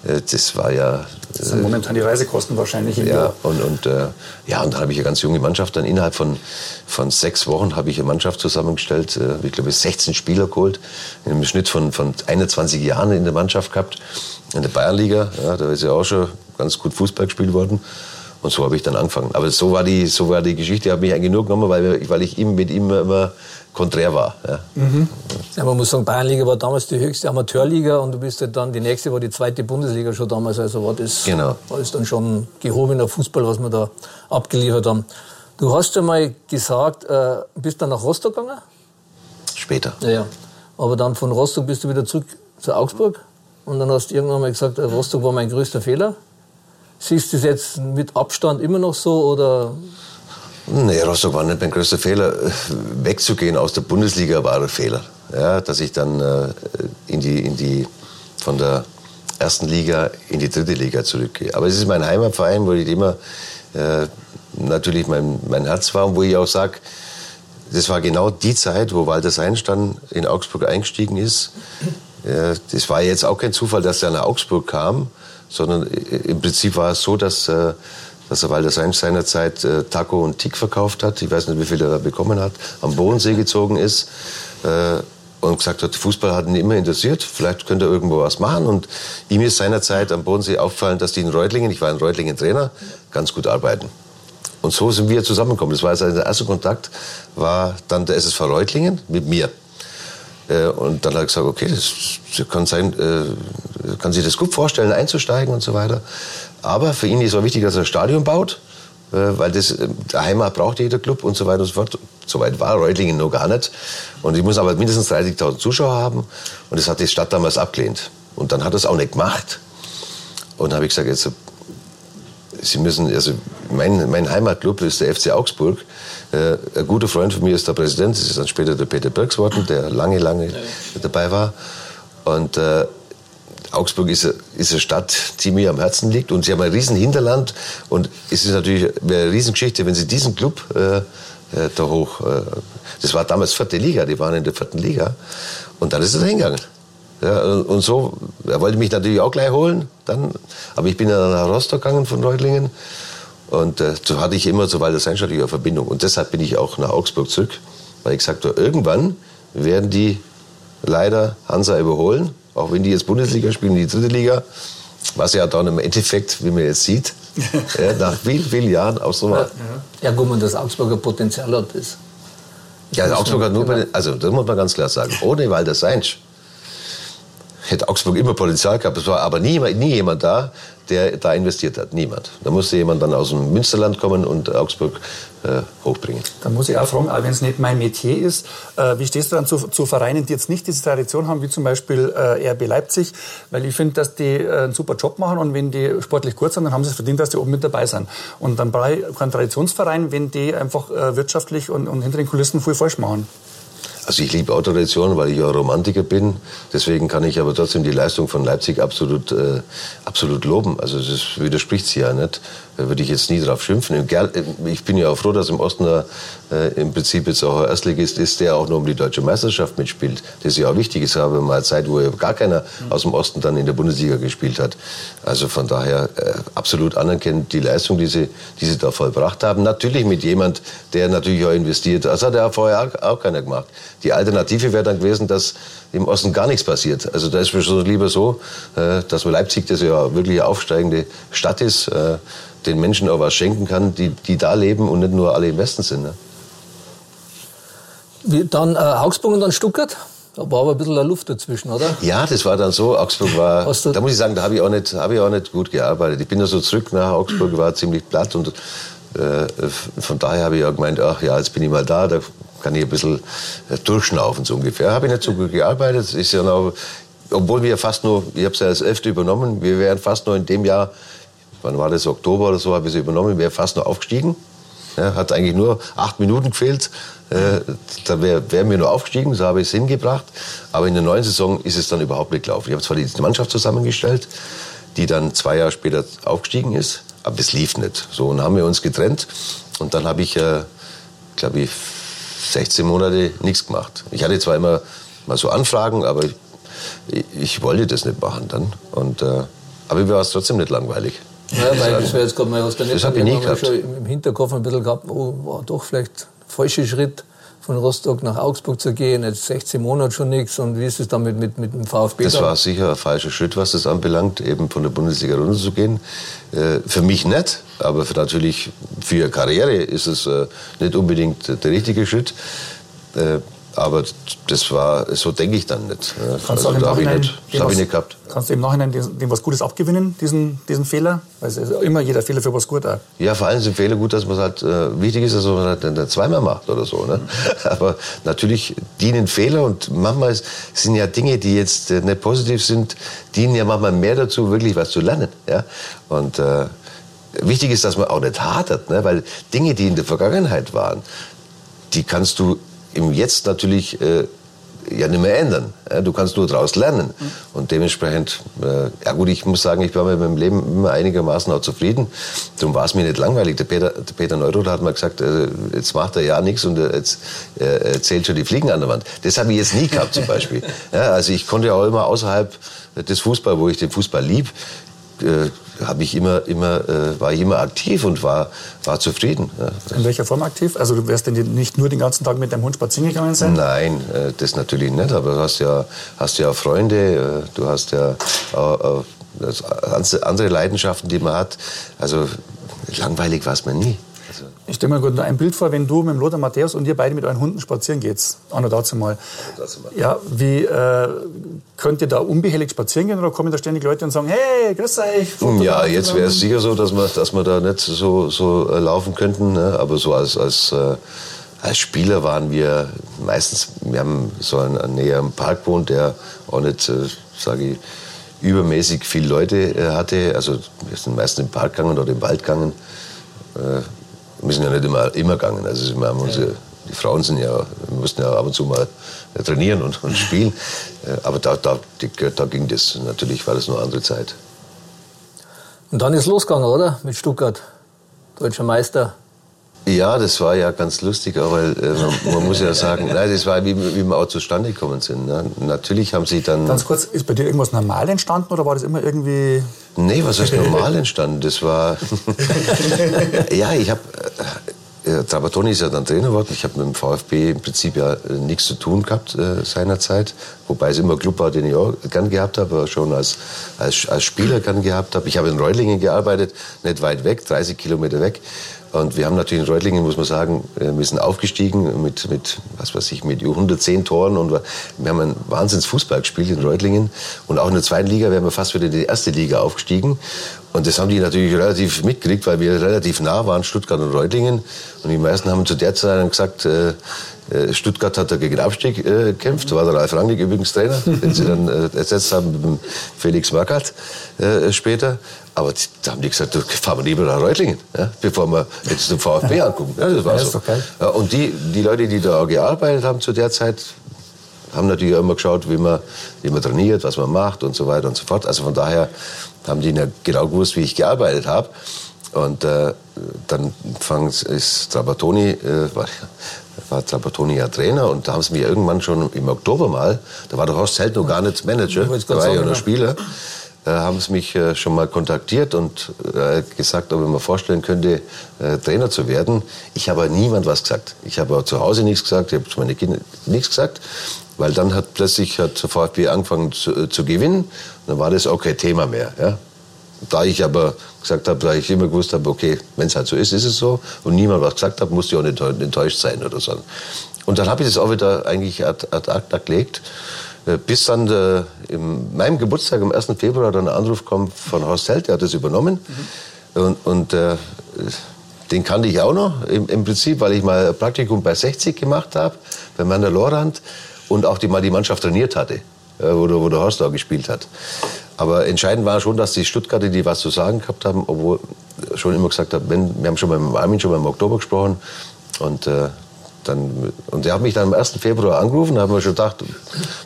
Äh, Das war ja Das sind momentan die Reisekosten wahrscheinlich im ja, Jahr. und, und, äh, ja, und dann habe ich eine ganz junge Mannschaft. Dann innerhalb von, von sechs Wochen habe ich eine Mannschaft zusammengestellt. Äh, ich glaube, 16 Spieler geholt. Im Schnitt von, von 21 Jahren in der Mannschaft gehabt. In der Bayernliga. Ja, da ist ja auch schon ganz gut Fußball gespielt worden. Und so habe ich dann angefangen. Aber so war die, so war die Geschichte. Ich habe mich eigentlich nur genommen, weil, weil ich ihm, mit ihm immer konträr war. Ja. Ja, man muss sagen, Bayernliga war damals die höchste Amateurliga und du bist halt dann, die nächste war die zweite Bundesliga schon damals. Also war das, Genau. war das dann schon gehobener Fußball, was wir da abgeliefert haben. Du hast ja mal gesagt, äh, bist dann nach Rostock gegangen? Später. Ja, ja. Aber dann von Rostock bist du wieder zurück zu Augsburg und dann hast du irgendwann mal gesagt, äh, Rostock war mein größter Fehler. Siehst du das jetzt mit Abstand immer noch so oder Nee, Rostock war nicht mein größter Fehler. Wegzugehen aus der Bundesliga war ein Fehler. Ja, dass ich dann äh, in die, in die, von der ersten Liga in die dritte Liga zurückgehe. Aber es ist mein Heimatverein, wo ich immer äh, natürlich mein, mein Herz war und wo ich auch sage, das war genau die Zeit, wo Walter Seinsch dann in Augsburg eingestiegen ist. Äh, Das war jetzt auch kein Zufall, dass er nach Augsburg kam, sondern äh, im Prinzip war es so, dass, äh, dass Walter Seinsch seinerzeit äh, Taco und Tick verkauft hat. Ich weiß nicht, wie viel er da bekommen hat. Am Bodensee gezogen ist äh, und gesagt hat, Fußball hat ihn immer interessiert. Vielleicht könnte er irgendwo was machen. Und ihm ist seinerzeit am Bodensee aufgefallen, dass die in Reutlingen, ich war in Reutlingen Trainer, ganz gut arbeiten. Und so sind wir zusammengekommen. Das war also der erste Kontakt, war dann der SSV Reutlingen mit mir. Äh, Und dann hat er gesagt, okay, das kann sein, äh, kann sich das gut vorstellen, einzusteigen und so weiter. Aber für ihn ist auch wichtig, dass er ein Stadion baut, äh, weil das äh, der Heimat braucht jeder Club und so weiter und so fort. Soweit war Reutlingen noch gar nicht. Und ich muss aber mindestens 30.000 Zuschauer haben. Und das hat die Stadt damals abgelehnt. Und dann hat er es auch nicht gemacht. Und dann habe ich gesagt, jetzt Sie müssen, also mein, mein Heimatclub ist der FC Augsburg. Äh, ein guter Freund von mir ist der Präsident, das ist dann später der Peter Birks geworden, der lange, lange dabei war. Und äh, Augsburg ist, eine- ist eine Stadt, die mir am Herzen liegt. Und sie haben ein riesen Hinterland. Und es ist natürlich eine Riesengeschichte, wenn sie diesen Club äh, äh, da hoch... Äh, das war damals vierte Liga, die waren in der vierten Liga. Und dann ist da hingegangen. Ja, und so, er wollte mich natürlich auch gleich holen, dann, aber ich bin dann nach Rostock gegangen von Reutlingen Und äh, so hatte ich immer zu Walter Seinstadt eine Verbindung. Und deshalb bin ich auch nach Augsburg zurück, weil ich gesagt habe, irgendwann werden die leider Hansa überholen, auch wenn die jetzt Bundesliga spielen, die dritte Liga. Was ja dann im Endeffekt, wie man jetzt sieht, ja, nach vielen, vielen Jahren auch so war. Ja, gut, und das Augsburger Potenzial hat das. Ja, Augsburg hat nur, bei den- also das muss man ganz klar sagen, ohne Walter Seinsch hätte Augsburg immer Potenzial gehabt. Es war aber nie, nie jemand da, der da investiert hat. Niemand. Da musste jemand dann aus dem Münsterland kommen und Augsburg äh, hochbringen. Da muss ich auch fragen, auch wenn es nicht mein Metier ist, äh, wie stehst du dann zu, zu Vereinen, die jetzt nicht diese Tradition haben, wie zum Beispiel äh, RB Leipzig? Weil ich finde, dass die äh, einen super Job machen und wenn die sportlich gut sind, dann haben sie es verdient, dass die oben mit dabei sind. Und dann brauche ich keinen Traditionsverein, wenn die einfach äh, wirtschaftlich und, und hinter den Kulissen viel falsch machen. Also ich liebe Autotradition, weil ich ja Romantiker bin. Deswegen kann ich aber trotzdem die Leistung von Leipzig absolut, äh, absolut loben. Also das widerspricht sie ja nicht. Da würde ich jetzt nie drauf schimpfen. Im Ger- Ich bin ja auch froh, dass im Osten da, äh, im Prinzip jetzt auch ein Erstligist ist, der auch nur um die deutsche Meisterschaft mitspielt. Das ist ja auch wichtig. Es gab mal eine Zeit, wo ja gar keiner aus dem Osten dann in der Bundesliga gespielt hat. Also von daher äh, absolut anerkennend die Leistung, die sie, die sie da vollbracht haben. Natürlich mit jemand, der natürlich auch investiert. Das hat ja vorher auch, auch keiner gemacht. Die Alternative wäre dann gewesen, dass im Osten gar nichts passiert. Also da ist mir schon lieber so, äh, dass man Leipzig, das ja wirklich eine aufsteigende Stadt ist, äh, den Menschen auch was schenken kann, die, die da leben und nicht nur alle im Westen sind. Ne? Wie, dann äh, Augsburg und dann Stuttgart. Da war aber ein bisschen Luft dazwischen, oder? Ja, das war dann so. Augsburg war, da muss ich sagen, da habe ich, auch nicht- habe ich auch nicht gut gearbeitet. Ich bin da so zurück nach Augsburg, war ziemlich platt und äh, von daher habe ich auch gemeint, ach ja, jetzt bin ich mal da, da kann ich ein bisschen äh, durchschnaufen so ungefähr. Habe ich nicht so gut gearbeitet. Es Ist ja noch, obwohl wir fast nur, ich habe es ja als Elfte übernommen, wir wären fast nur in dem Jahr, wann war das, Oktober oder so, habe ich sie übernommen, wir wären fast nur aufgestiegen. Ja, hat eigentlich nur acht Minuten gefehlt. Äh, da wäre wär mir nur aufgestiegen, so habe ich es hingebracht. Aber in der neuen Saison ist es dann überhaupt nicht gelaufen. Ich habe zwar die Mannschaft zusammengestellt, die dann zwei Jahre später aufgestiegen ist, aber das lief nicht. So, und haben wir uns getrennt. Und dann habe ich, äh, glaube ich, 16 Monate nichts gemacht. Ich hatte zwar immer mal so Anfragen, aber ich, ich wollte das nicht machen dann. Und, äh, aber mir war es trotzdem nicht langweilig. Ja, weil das wäre jetzt gerade mal was daneben. Das hab ich nie gehabt. schon im Hinterkopf ein bisschen gehabt, oh, war doch vielleicht falscher Schritt von Rostock nach Augsburg zu gehen, jetzt 16 Monate schon nichts und wie ist es dann mit, mit, dem VfB? Das dann? war sicher ein falscher Schritt, was das anbelangt, eben von der Bundesliga runterzugehen. Äh, für mich nicht, aber für natürlich für ihre Karriere ist es äh, nicht unbedingt der richtige Schritt. Äh, aber das war, so denke ich dann nicht. Du Also, da habe ich nicht, das habe ich nicht gehabt. Kannst du im Nachhinein dem, was Gutes abgewinnen, diesen, diesen Fehler? Weil es ist immer jeder Fehler für was gut auch. Ja, vor allem sind Fehler gut, dass man es halt, äh, wichtig ist, dass man es halt zweimal macht oder so. Ne? Aber natürlich dienen Fehler und manchmal sind ja Dinge, die jetzt äh, nicht positiv sind, dienen ja manchmal mehr dazu, wirklich was zu lernen. Ja? Und äh, wichtig ist, dass man auch nicht hadert, ne? weil Dinge, die in der Vergangenheit waren, die kannst du im Jetzt natürlich äh, ja nicht mehr ändern. Du kannst nur daraus lernen. Und dementsprechend, äh, ja gut, ich muss sagen, ich war mit meinem Leben immer einigermaßen auch zufrieden. Darum war es mir nicht langweilig. Der Peter, der Peter Neuroth hat mal gesagt, äh, jetzt macht er ja nichts und äh, jetzt zählt schon die Fliegen an der Wand. Das habe ich jetzt nie gehabt zum Beispiel. Ja, also ich konnte ja auch immer außerhalb des Fußballs, wo ich den Fußball lieb, äh, habe ich immer, immer, äh, war ich immer aktiv und war, war zufrieden. Ja. In welcher Form aktiv? Also du wirst denn nicht nur den ganzen Tag mit deinem Hund spazieren gegangen sein? Nein, äh, das natürlich nicht, aber du hast ja, hast ja Freunde, äh, du hast ja äh, andere Leidenschaften, die man hat. Also langweilig war es mir nie. Also, Ich stelle mir gut nur ein Bild vor, wenn du mit dem Lothar Matthäus und ihr beide mit euren Hunden spazieren geht. Auch noch dazu mal. dazu mal. Ja, wie äh, könnt ihr da unbehelligt spazieren gehen oder kommen da ständig Leute und sagen, hey, grüß euch? Foto ja, jetzt wäre es sicher so, dass wir, dass wir da nicht so, so äh, laufen könnten. Ne? Aber so als, als, äh, als Spieler waren wir meistens, wir haben so einen, näher am Park gewohnt, der auch nicht, äh, sage ich, übermäßig viele Leute äh, hatte. Also wir sind meistens im Park gegangen oder im Wald gegangen. Äh, wir sind ja nicht immer, immer gegangen. Also wir haben unsere, die Frauen sind ja, mussten ja ab und zu mal äh, trainieren und, und spielen. Äh, aber da, da, die, da ging das. Natürlich war das nur eine andere Zeit. Und dann ist losgegangen, oder? Mit Stuttgart. Deutscher Meister. Ja, das war ja ganz lustig, aber äh, man, man, muss ja sagen, nein, das war, wie, wie wir auch zustande gekommen sind. Ne? Natürlich haben sie dann... Ganz kurz, ist bei dir irgendwas normal entstanden oder war das immer irgendwie... Nee, was ist normal entstanden? Das war... ja, ich habe... Äh, Trapattoni ist ja dann Trainer geworden. Ich habe mit dem VfB im Prinzip ja äh, nichts zu tun gehabt äh, seinerzeit. Wobei es immer ein Club war, den ich auch gern gehabt habe, schon als, als, als Spieler gern gehabt habe. Ich habe in Reutlingen gearbeitet, nicht weit weg, 30 Kilometer weg. Und wir haben natürlich in Reutlingen, muss man sagen, äh, wir sind aufgestiegen mit, mit was weiß ich, mit 110 Toren und wir haben einen Wahnsinns Fußball gespielt in Reutlingen. Und auch in der zweiten Liga wären wir fast wieder in die erste Liga aufgestiegen. Und das haben die natürlich relativ mitgekriegt, weil wir relativ nah waren, Stuttgart und Reutlingen. Und die meisten haben zu der Zeit gesagt, äh, Stuttgart hat da gegen Abstieg äh, gekämpft. War der Ralf Rangnick übrigens Trainer, den sie dann äh, ersetzt haben mit Felix Magath äh, später. Aber die, da haben die gesagt, du, fahren wir lieber nach Reutlingen, ja, bevor wir jetzt den VfB angucken. Ja, das war ja, so. Ja, und die, die Leute, die da gearbeitet haben zu der Zeit, haben natürlich immer geschaut, wie man, wie man trainiert, was man macht und so weiter und so fort. Also von daher haben die genau gewusst, wie ich gearbeitet habe. Und äh, dann fang, ist Trapattoni, äh, war, war Trapattoni ja Trainer und da haben sie mich irgendwann schon im Oktober mal, da war der Horst Held noch gar nicht Manager, da war ja noch Spieler, äh, haben sie mich äh, schon mal kontaktiert und äh, gesagt, ob ich mir vorstellen könnte, äh, Trainer zu werden. Ich habe niemand was gesagt. Ich habe zu Hause nichts gesagt, ich habe zu meinen Kindern nichts gesagt, weil dann hat plötzlich hat VfB angefangen zu, äh, zu gewinnen und dann war das auch kein Thema mehr. Ja? Da ich aber gesagt habe, da ich immer gewusst habe, okay, wenn es halt so ist, ist es so. Und niemand was gesagt hat, musste ich auch nicht enttäuscht sein oder so. Und dann habe ich das auch wieder eigentlich ad, ad acta gelegt. Äh, bis dann der, in meinem Geburtstag am 1. Februar dann ein Anruf kommt von Horst Held, der hat das übernommen. Mhm. Und, und äh, den kannte ich auch noch im, im, Prinzip, weil ich mal ein Praktikum bei 60 gemacht habe, bei Werner Lorand und auch die, mal die Mannschaft trainiert hatte, wo, der, wo der Horst da gespielt hat. Aber entscheidend war schon, dass die Stuttgarter, die was zu sagen gehabt haben, obwohl schon immer gesagt haben, wenn, wir haben schon beim Armin schon beim Oktober gesprochen und äh, dann, und der hat mich dann am 1. Februar angerufen, da haben wir schon gedacht,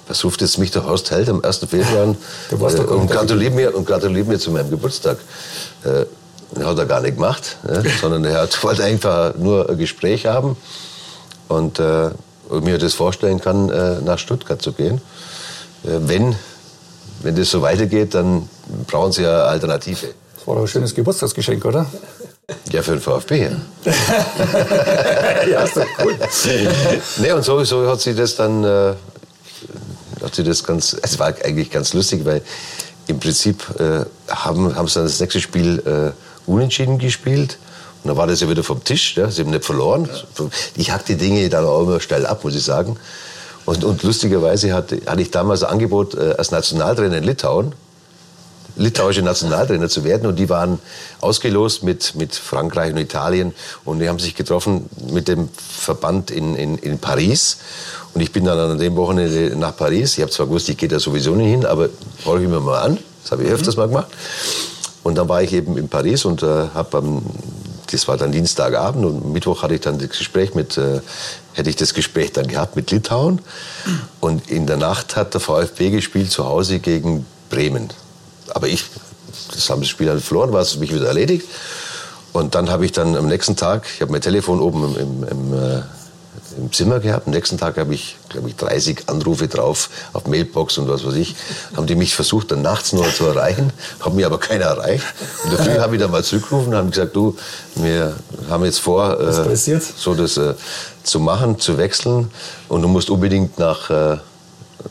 was ruft jetzt mich der Horst Held am 1. Februar an äh, und, gratuliert mir, und gratuliert mir zu meinem Geburtstag. Äh, hat er gar nicht gemacht, ne? sondern er hat, wollte einfach nur ein Gespräch haben und äh, mir das vorstellen kann, äh, nach Stuttgart zu gehen. Äh, wenn wenn das so weitergeht, dann brauchen sie ja Alternative. Das war doch ein schönes Geburtstagsgeschenk, oder? Ja, für den VfB. Ja, ja ist doch cool. nee, und sowieso hat sie das dann, äh, hat sie das ganz, es war eigentlich ganz lustig, weil im Prinzip äh, haben, haben sie dann das nächste Spiel äh, unentschieden gespielt. Und dann war das ja wieder vom Tisch, ja, sie haben nicht verloren. Ich hack die Dinge dann auch immer schnell ab, muss ich sagen. Und, und lustigerweise hatte, hatte ich damals ein Angebot äh, als Nationaltrainer in Litauen, litauische Nationaltrainer zu werden. Und die waren ausgelost mit, mit Frankreich und Italien. Und die haben sich getroffen mit dem Verband in, in, in Paris. Und ich bin dann an dem Wochenende nach Paris. Ich habe zwar gewusst, ich gehe da sowieso nicht hin, aber horche ich mir mal an. Das habe ich öfters mal gemacht. Und dann war ich eben in Paris und äh, habe am das war dann Dienstagabend und Mittwoch hatte ich dann das Gespräch mit, äh, hätte ich das Gespräch dann gehabt mit Litauen. Und in der Nacht hat der VfB gespielt zu Hause gegen Bremen. Aber ich, das haben das Spiel dann verloren, war es mich wieder erledigt. Und dann habe ich dann am nächsten Tag, ich habe mein Telefon oben im, im, im äh, im Zimmer gehabt. Am nächsten Tag habe ich, glaube ich, 30 Anrufe drauf auf Mailbox und was weiß ich. Haben die mich versucht, dann nachts nur zu erreichen, haben mir aber keiner erreicht. Und Früh habe ich dann mal zurückgerufen und haben gesagt, du, wir haben jetzt vor, äh, so das äh, zu machen, zu wechseln und du musst unbedingt nach äh,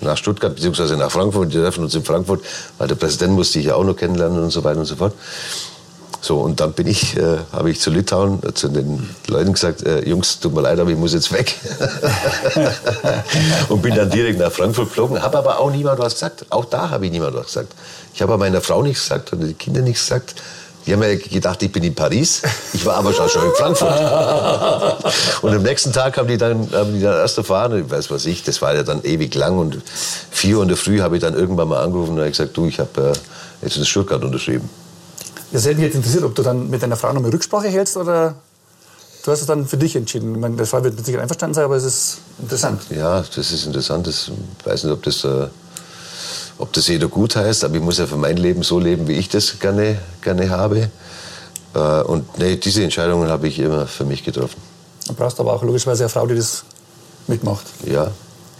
nach Stuttgart bzw. nach Frankfurt. Wir treffen uns in Frankfurt, weil der Präsident musste ich ja auch noch kennenlernen und so weiter und so fort. So, und dann bin ich, äh, habe ich zu Litauen, äh, zu den Leuten gesagt, äh, Jungs, tut mir leid, aber ich muss jetzt weg. und bin dann direkt nach Frankfurt geflogen, habe aber auch niemand was gesagt. Auch da habe ich niemand was gesagt. Ich habe meiner Frau nichts gesagt und den Kindern nichts gesagt. Die haben ja gedacht, ich bin in Paris. Ich war aber schon, schon in Frankfurt. und am nächsten Tag haben die dann, haben die dann erst erfahren, ich weiß was ich, das war ja dann ewig lang. Und vier Uhr in der Früh habe ich dann irgendwann mal angerufen und habe gesagt, du, ich habe äh, jetzt in Stuttgart unterschrieben. Das hätte mich jetzt interessiert, ob du dann mit deiner Frau noch mal Rücksprache hältst oder du hast es dann für dich entschieden. Ich meine, der Frau wird mit Sicherheit einverstanden sein, aber es ist interessant. Ja, das ist interessant. Ich weiß nicht, ob das, äh, ob das jeder gut heißt, aber ich muss ja für mein Leben so leben, wie ich das gerne, gerne habe. Äh, und nee, diese Entscheidungen habe ich immer für mich getroffen. Du brauchst aber auch logischerweise eine Frau, die das mitmacht. Ja.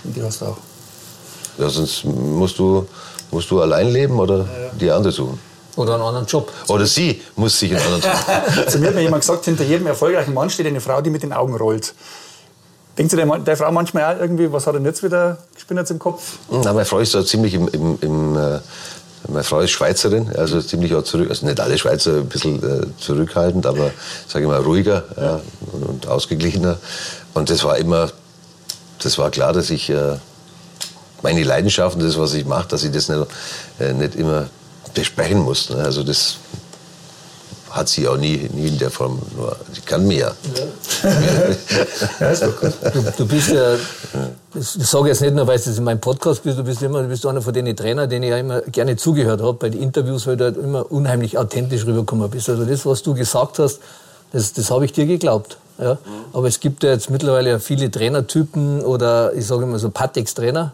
Und die hast du auch. Ja, sonst musst du, musst du allein leben oder ja, ja. die andere suchen. Oder einen anderen Job. Oder sie muss sich einen anderen Job. Zu mir hat mir jemand gesagt, hinter jedem erfolgreichen Mann steht eine Frau, die mit den Augen rollt. Denkst du der, der Frau manchmal auch irgendwie, was hat er jetzt wieder gespinnert im Kopf? Na, meine Frau ist da ziemlich im, im, im äh, meine Frau ist Schweizerin, also ziemlich auch zurück, also nicht alle Schweizer ein bisschen äh, zurückhaltend, aber sage ich mal ruhiger ja, und, und, ausgeglichener. Und das war immer, das war klar, dass ich äh, meine Leidenschaften, das, was ich mache, dass ich das nicht, äh, nicht immer besprechen muss. Also das hat sie auch nie, nie in der Form. Nur, sie kann mehr. Ja. Du, du bist ja, ich sage jetzt nicht nur, weil du in meinem Podcast bist, du bist immer, du bist einer von den Trainern, denen ich ja immer gerne zugehört habe bei den Interviews, weil du halt immer unheimlich authentisch rübergekommen bist. Also das, was du gesagt hast, das, das habe ich dir geglaubt. Ja? Aber es gibt ja jetzt mittlerweile ja viele Trainertypen oder ich sage immer so Patex-Trainer,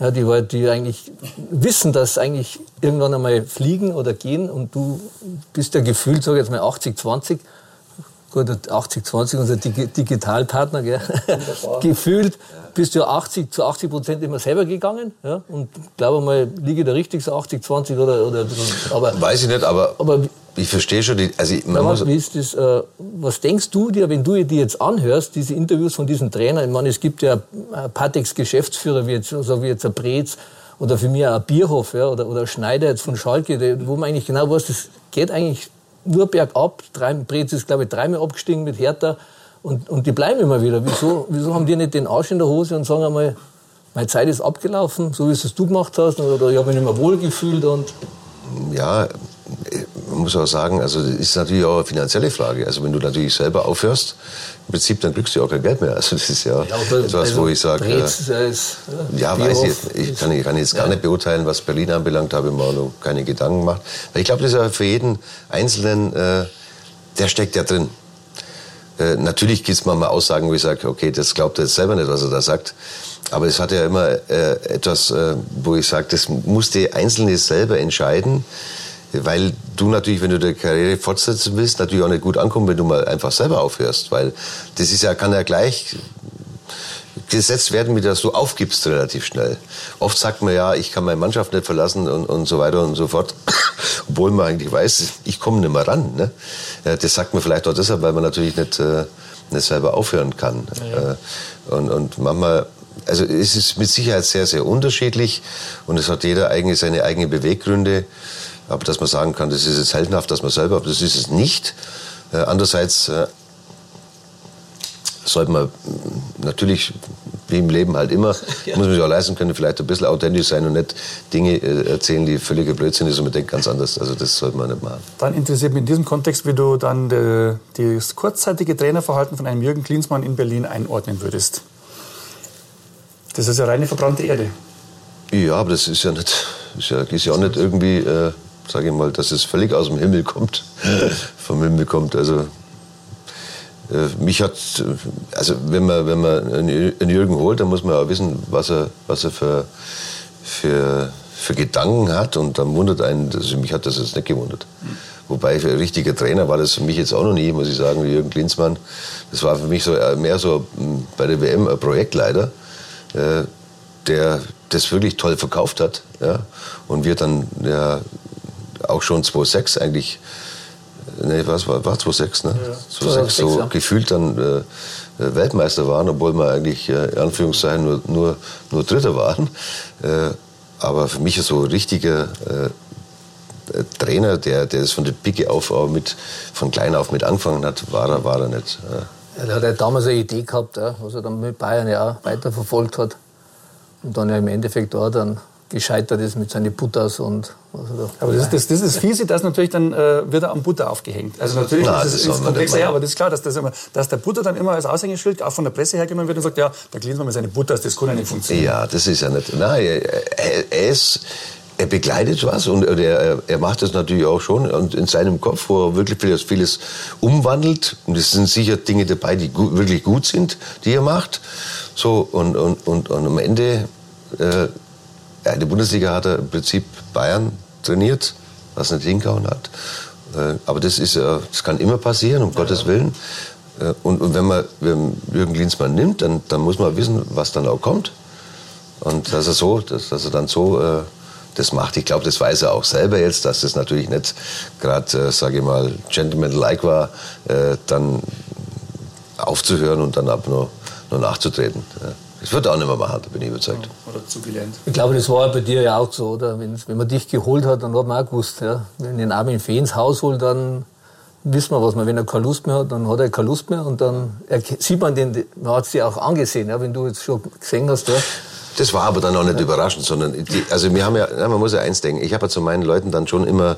ja, die, die eigentlich wissen, dass eigentlich irgendwann einmal fliegen oder gehen und du bist ja gefühlt, sage ich jetzt mal 80-20, gut, 80-20 unser Digitalpartner, gefühlt bist du 80 zu 80 Prozent immer selber gegangen ja? und glaube mal, liege da richtig so 80-20 oder, oder aber Weiß ich nicht, aber, aber ich verstehe schon, die, also man muss ist das, äh, was denkst du dir, wenn du dir jetzt anhörst, diese Interviews von diesen Trainern? Ich meine, es gibt ja Patex Geschäftsführer, wie jetzt, so wie jetzt ein Brez oder für mich ein Bierhof ja, oder, oder Schneider jetzt von Schalke, wo man eigentlich genau weiß, das geht eigentlich nur bergab. Drei, Brez ist, glaube ich, dreimal abgestiegen mit Hertha und, und die bleiben immer wieder. Wieso, wieso haben die nicht den Arsch in der Hose und sagen einmal, meine Zeit ist abgelaufen, so wie es du gemacht hast, oder ich habe mich nicht mehr wohlgefühlt und ja, man muss auch sagen, also das ist natürlich auch eine finanzielle Frage. Also wenn du natürlich selber aufhörst, im Prinzip, dann kriegst du auch kein Geld mehr. Also das ist ja, ja etwas, also wo ich sage, äh, ja, weiß ich, ich kann, ich kann jetzt gar nicht beurteilen, was Berlin anbelangt, habe ich mir auch noch keine Gedanken gemacht. Weil ich glaube, das ist ja für jeden Einzelnen, äh, der steckt ja drin. Äh, natürlich gibt es manchmal Aussagen, wo ich sage, okay, das glaubt er jetzt selber nicht, was er da sagt. Aber es hat ja immer äh, etwas, äh, wo ich sage, das muss der Einzelne selber entscheiden weil du natürlich, wenn du deine Karriere fortsetzen willst, natürlich auch nicht gut ankommen, wenn du mal einfach selber aufhörst, weil das ist ja, kann ja gleich gesetzt werden, mit dass du aufgibst relativ schnell. Oft sagt man ja, ich kann meine Mannschaft nicht verlassen und, und so weiter und so fort, obwohl man eigentlich weiß, ich komme nicht mehr ran. Ne? Das sagt man vielleicht auch deshalb, weil man natürlich nicht, äh, nicht selber aufhören kann. Ja. Äh, und, und manchmal also es ist mit Sicherheit sehr, sehr unterschiedlich und es hat jeder eigentlich seine eigenen Beweggründe. Aber dass man sagen kann, das ist jetzt heldenhaft, dass man selber, das ist es nicht. Äh, andererseits äh, sollte man natürlich, wie im Leben halt immer, ja. muss man sich auch leisten können, vielleicht ein bisschen authentisch sein und nicht Dinge äh, erzählen, die völliger Blödsinn ist und man denkt ganz anders. Also das sollte man nicht machen. Dann interessiert mich in diesem Kontext, wie du dann de, das kurzzeitige Trainerverhalten von einem Jürgen Klinsmann in Berlin einordnen würdest. Das ist ja reine verbrannte Erde. Ja, aber das ist ja nicht, ist ja, ist ja auch nicht irgendwie äh, sage ich mal, dass es völlig aus dem Himmel kommt, vom Himmel kommt. Also mich hat, also wenn man, wenn man einen Jürgen holt, dann muss man auch wissen, was er, was er für, für, für Gedanken hat und dann wundert einen, also mich hat das jetzt nicht gewundert. Wobei für ein richtiger Trainer war das für mich jetzt auch noch nie, muss ich sagen, wie Jürgen Klinsmann. Das war für mich so äh, mehr so hm, bei der WM ein Projektleiter, äh, der das wirklich toll verkauft hat. Ja? Und wir dann ja, auch schon 2006 eigentlich, nee, was war, war 2006, ne? Ja. 2006 so ja. gefühlt dann äh, Weltmeister waren, obwohl wir eigentlich äh, in Anführungszeichen nur, nur, nur Dritter waren. Äh, aber für mich ist so ein richtiger äh, äh, Trainer, der, der das von der Picke auf mit, von klein auf mit angefangen hat, war er, war er nicht. Ja, der hat ja damals eine Idee gehabt, ja, was er dann mit Bayern ja auch weiterverfolgt hat. Und dann ja im Endeffekt da dann gescheitert ist mit seinen Butters und was da Aber das, das, das ist fiese, dass natürlich dann äh, wird er am Butter aufgehängt. Also natürlich Nein, ist es komplexer, ja, aber das ist klar, dass, das immer, dass der Butter dann immer als Aushängeschild auch von der Presse hergenommen wird und sagt, ja, da Klinsmann mit seinen Butters, das kann ja nicht funktionieren. Ja, das ist ja nicht. Nein, er, er ist er begleitet was und er, er macht das natürlich auch schon und in seinem Kopf, wo er wirklich vieles, vieles umwandelt. Und es sind sicher Dinge dabei, die gut, wirklich gut sind, die er macht. So und, und, und, und am Ende äh, in der Bundesliga hat er im Prinzip Bayern trainiert, was nicht hingehauen hat. Äh, aber das ist das kann immer passieren, um ja, Gottes Willen. Äh, und, und, wenn man wenn Jürgen Klinsmann nimmt, dann, dann muss man wissen, was dann auch kommt. Und dass er so, dass, dass er dann so äh, das macht. Ich glaube, das weiß er auch selber jetzt, dass das natürlich nicht gerade, äh, sage ich mal, Gentleman-like war, äh, dann aufzuhören und dann ab nur, nur nachzutreten. Ja. Das wird auch nicht mehr machen, da bin ich überzeugt. Oder zu gelernt. Ich glaube, das war bei dir ja auch so, oder? Wenn, wenn man dich geholt hat, dann hat man auch gewusst, ja? wenn den Armin Fee ins Haus holt, dann wissen wir, was man, wenn er keine Lust mehr hat, dann hat er keine Lust mehr und dann sieht man den, man hat es dir auch angesehen, ja? wenn du jetzt schon gesehen hast, ja? Das war aber dann auch nicht ja. überraschend, sondern die, also wir haben ja, man muss ja eins denken, ich habe ja zu meinen Leuten dann schon immer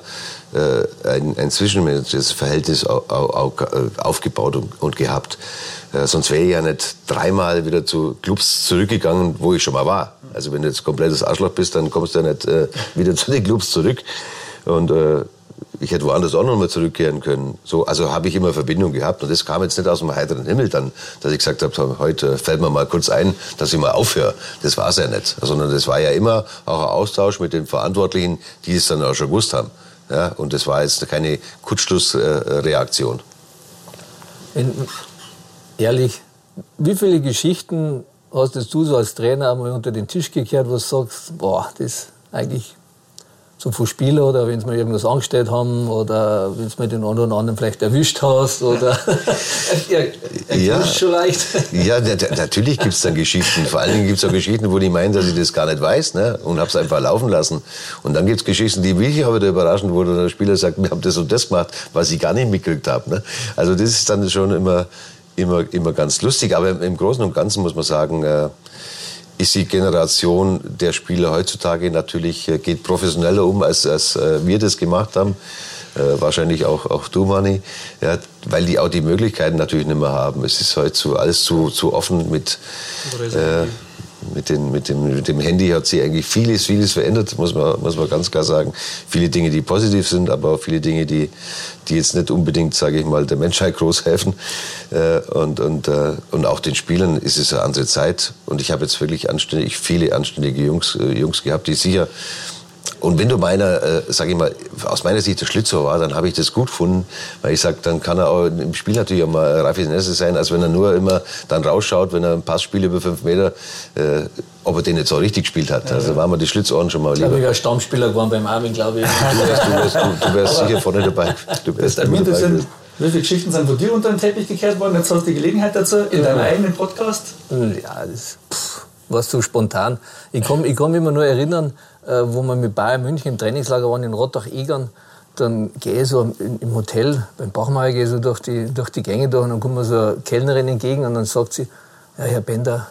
äh, ein, ein zwischenmenschliches Verhältnis au, au, äh, aufgebaut und, und gehabt. Äh, sonst wäre ich ja nicht dreimal wieder zu Clubs zurückgegangen, wo ich schon mal war. Also wenn du jetzt komplettes Arschloch bist, dann kommst du ja nicht äh, wieder zu den Clubs zurück. Und äh, ich hätte woanders auch noch mal zurückkehren können. So, also habe ich immer Verbindung gehabt und das kam jetzt nicht aus dem heiteren Himmel dann, dass ich gesagt habe, heute fällt mir mal kurz ein, dass ich mal aufhöre. Das war es ja nicht, sondern das war ja immer auch ein Austausch mit den Verantwortlichen, die es dann auch schon gewusst haben. Ja, und das war jetzt keine Kurzschlussreaktion. Ehrlich, wie viele Geschichten hast du so als Trainer einmal unter den Tisch gekehrt, wo du sagst, boah, das eigentlich so von Spielen oder wenn sie mal irgendwas angestellt haben oder wenn du mal den einen oder anderen vielleicht erwischt hast oder ja, ja, schon leicht. ja, natürlich gibt es dann Geschichten. Vor allen Dingen gibt es auch Geschichten, wo die meinen, dass ich das gar nicht weiß ne? und habe es einfach laufen lassen. Und dann gibt es Geschichten, die mich aber überraschen, wo der Spieler sagt, wir haben das und das gemacht, was ich gar nicht mitgekriegt habe. Ne? Also das ist dann schon immer, immer, immer ganz lustig. Aber im Großen und Ganzen muss man sagen, äh, ist die Generation der Spieler heutzutage natürlich, äh, geht professioneller um, als, als äh, wir das gemacht haben. Äh, wahrscheinlich auch, auch du, Manni, ja, weil die auch die Möglichkeiten natürlich nicht mehr haben. Es ist heute zu, alles zu, zu offen mit, äh, mit, den, mit, dem, mit dem Handy hat sich eigentlich vieles, vieles verändert, muss man, muss man ganz klar sagen. Viele Dinge, die positiv sind, aber auch viele Dinge, die, die jetzt nicht unbedingt, sage ich mal, der Menschheit groß helfen. Äh, und, und, äh, und auch den Spielern ist es eine andere Zeit. Und ich habe jetzt wirklich anständig, viele anständige Jungs, äh, Jungs gehabt, die sicher und wenn du meiner, äh, sag ich mal, aus meiner Sicht der Schlitzohr war, dann habe ich das gut gefunden, weil ich sag, dann kann er auch im Spiel natürlich auch mal raffinesse sein, als wenn er nur immer dann rausschaut, wenn er ein Passspiel über fünf Meter, äh, ob er den jetzt so richtig gespielt hat. Ja, also waren wir die Schlitzohren schon mal lieber. Ich bin ja Stammspieler geworden beim Armin, glaube ich. du wärst, du wärst, du, du wärst sicher vorne dabei. Du wärst immer dabei. Sind, wie viele Geschichten sind von dir unter den Teppich gekehrt worden? Jetzt hast du die Gelegenheit dazu in deinem eigenen Podcast. Ja, das pff, war so spontan. Ich kann, ich kann mich immer nur erinnern, wo wir mit Bayern München im Trainingslager waren in Rottach-Egern. Dann gehe ich so im Hotel, beim Bachmeier, gehe so durch die, durch die Gänge durch und dann kommt mir so eine Kellnerin entgegen und dann sagt sie, ja, Herr Bender,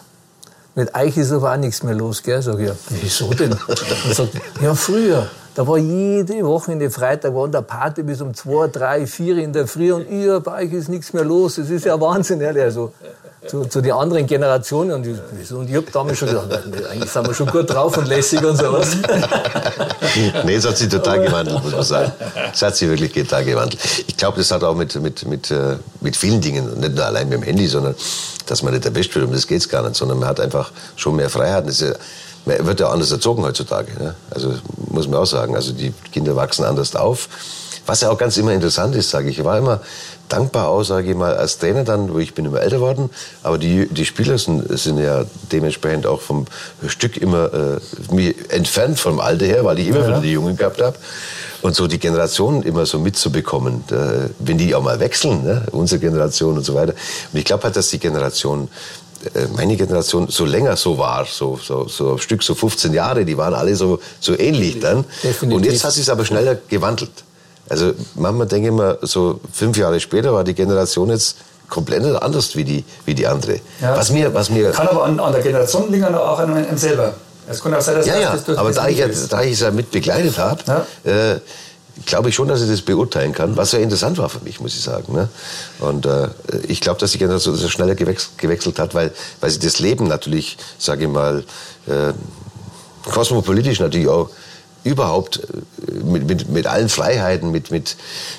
mit euch ist aber auch nichts mehr los, gell? Sag ich, ja, wieso denn? Dann sagt ja, früher, da war jede Woche in den Freitag war der Party bis um zwei, drei, vier in der Früh und ihr, bei euch ist nichts mehr los. Das ist ja Wahnsinn, ehrlich. Also, zu, zu den anderen Generationen. Und ich, und ich habe damals schon gedacht, eigentlich sind wir schon gut drauf und lässig und sowas. nee, es hat sich total gewandelt, muss man sagen. Es hat sich wirklich total gewandelt. Ich glaube, das hat auch mit, mit, mit, äh, mit vielen Dingen, nicht nur allein mit dem Handy, sondern dass man nicht erwischt wird, um das geht es gar nicht, sondern man hat einfach schon mehr Freiheiten. Man wird ja anders erzogen heutzutage. Ne? Also muss man auch sagen, also die Kinder wachsen anders auf. Was ja auch ganz immer interessant ist, sage ich, ich war immer dankbar auch, sage ich mal, als Trainer dann, wo ich bin immer älter worden, aber die, die Spieler sind, sind ja dementsprechend auch vom Stück immer äh, entfernt vom Alter her, weil ich immer ja. wieder die Jungen gehabt habe. Und so die Generationen immer so mitzubekommen, äh, wenn die auch mal wechseln, ne? unsere Generation und so weiter. Und ich glaube halt, dass die Generation äh, meine Generation so länger so war, so, so, so ein Stück, so 15 Jahre, die waren alle so, so ähnlich dann. Definitiv. Und jetzt hat sich aber schneller gewandelt. Also manchmal denke ich mir, so fünf Jahre später war die Generation jetzt komplett anders wie die, wie die andere. Ja. Was mir, was mir kann aber an, an der Generation liegen oder auch an einem selber. Es kann auch sein, dass ja, ja, das, das aber da ich, ja, da ich es ja mit begleitet habe, ja. äh, glaube ich schon, dass ich das beurteilen kann, was sehr interessant war für mich, muss ich sagen. Ne? Und äh, ich glaube, dass die Generation so schneller gewechselt, gewechselt hat, weil, weil sie das Leben natürlich, sage ich mal, äh, kosmopolitisch natürlich auch überhaupt äh, mit, mit, mit allen Freiheiten, mit, mit,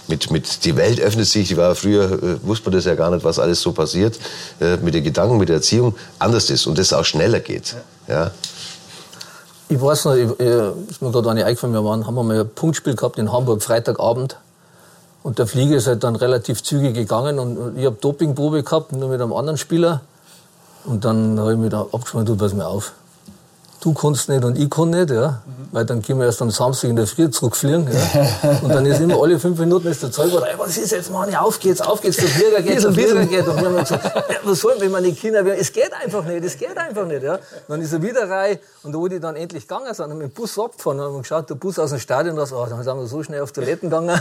mit, mit die Welt öffnet sich, die war früher, äh, wusste man das ja gar nicht, was alles so passiert, äh, mit den Gedanken, mit der Erziehung, anders ist und das auch schneller geht. Ja. Ich weiß noch, ich, ist mir gerade eine eingefallen, wir waren, haben wir mal ein Punktspiel gehabt in Hamburg, Freitagabend. Und der Flieger ist halt dann relativ zügig gegangen und ich habe Dopingprobe gehabt, nur mit einem anderen Spieler. Und dann habe ich mich da abgesprochen, du pass mir auf du kannst nicht und ich kann nicht, ja. Mhm. Weil dann können wir erst am Samstag in der Früh zurückfliegen, ja. Und dann ist immer alle fünf Minuten ist der Zeug, ey, was ist jetzt, Mann, auf geht's, auf geht's, der Flieger geht, der Flieger geht. Und wir haben gesagt, ja, was sollen wir, meine Kinder, es geht einfach nicht, es geht einfach nicht, ja. Und dann ist er wieder rein und da, wo die dann endlich gegangen sind, haben wir mit dem Bus abgefahren, haben wir geschaut, der Bus aus dem Stadion, das, oh, dann sind wir so schnell auf Toiletten gegangen.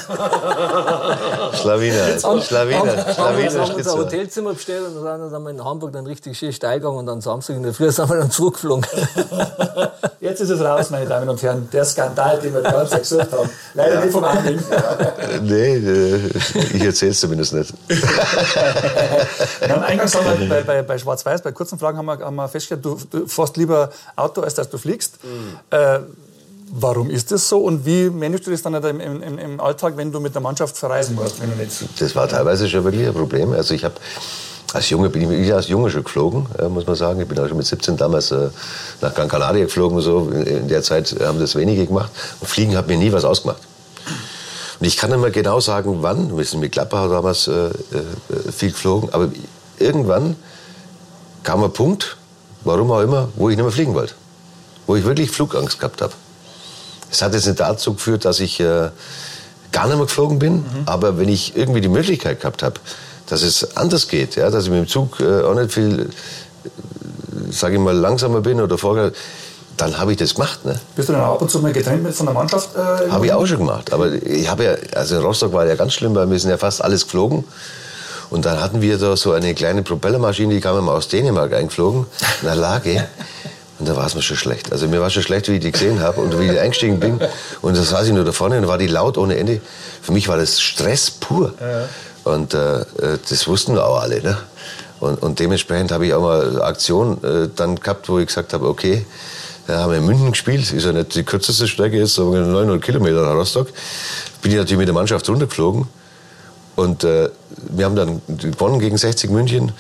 Schlawiner, Schlawiner, Schlawiner. Haben wir uns ein Hotelzimmer bestellt und dann sind wir in Hamburg dann richtig schön steil gegangen und dann Samstag in der Früh sind wir dann zurückgeflogen. Jetzt ist es raus, meine Damen und Herren. Der Skandal, den wir die ganze Zeit gesucht haben. Leider nicht vom Anliegen. Nee, äh, ich erzähle es zumindest nicht. haben eingangs haben wir bei, bei, bei Schwarz-Weiß, bei kurzen Fragen haben wir, haben wir festgestellt, du, du fährst lieber Auto, als dass du fliegst. Mhm. Äh, Warum ist das so und wie managst du das dann im, im, im Alltag, wenn du mit der Mannschaft verreisen musst? Wenn du nicht das war teilweise schon wirklich ein Problem. Also ich habe als Junge bin ich, ich als Junge schon geflogen, äh, muss man sagen. Ich bin auch schon mit 17 damals äh, nach Gran Canaria geflogen. So. In der Zeit haben das wenige gemacht. Und Fliegen hat mir nie was ausgemacht. Und ich kann nicht mehr genau sagen, wann. Wir sind mit Klapper damals äh, viel geflogen. Aber irgendwann kam ein Punkt, warum auch immer, wo ich nicht mehr fliegen wollte. Wo ich wirklich Flugangst gehabt habe. Es hat jetzt nicht dazu geführt, dass ich äh, gar nicht mehr geflogen bin. Mhm. Aber wenn ich irgendwie die Möglichkeit gehabt habe, dass es anders geht, ja, dass ich mit dem Zug äh, auch nicht viel, äh, sage ich mal, langsamer bin oder vorher, dann habe ich das gemacht. Ne? Bist du dann ab und zu mal getrennt von der Mannschaft? Äh, habe ich auch schon gemacht. Aber ich habe ja, also in Rostock war ja ganz schlimm, weil wir sind ja fast alles geflogen. Und dann hatten wir da so eine kleine Propellermaschine, die kam immer aus Dänemark eingeflogen, in der Lage. Und da war es mir schon schlecht. Also mir war schon schlecht, wie ich die gesehen habe und wie ich eingestiegen bin. Und das saß ich nur da vorne und war die laut ohne Ende. Für mich war das Stress pur. Ja. Und äh, äh, das wussten auch alle. Ne? Und, und dementsprechend habe ich auch mal Aktion äh, dann gehabt, wo ich gesagt habe, okay, da haben wir in München gespielt, ist ja nicht die kürzeste Strecke, ist so 900 Kilometer nach Rostock. Bin ich natürlich mit der Mannschaft runtergeflogen. Und äh, wir haben dann gewonnen gegen 60 München.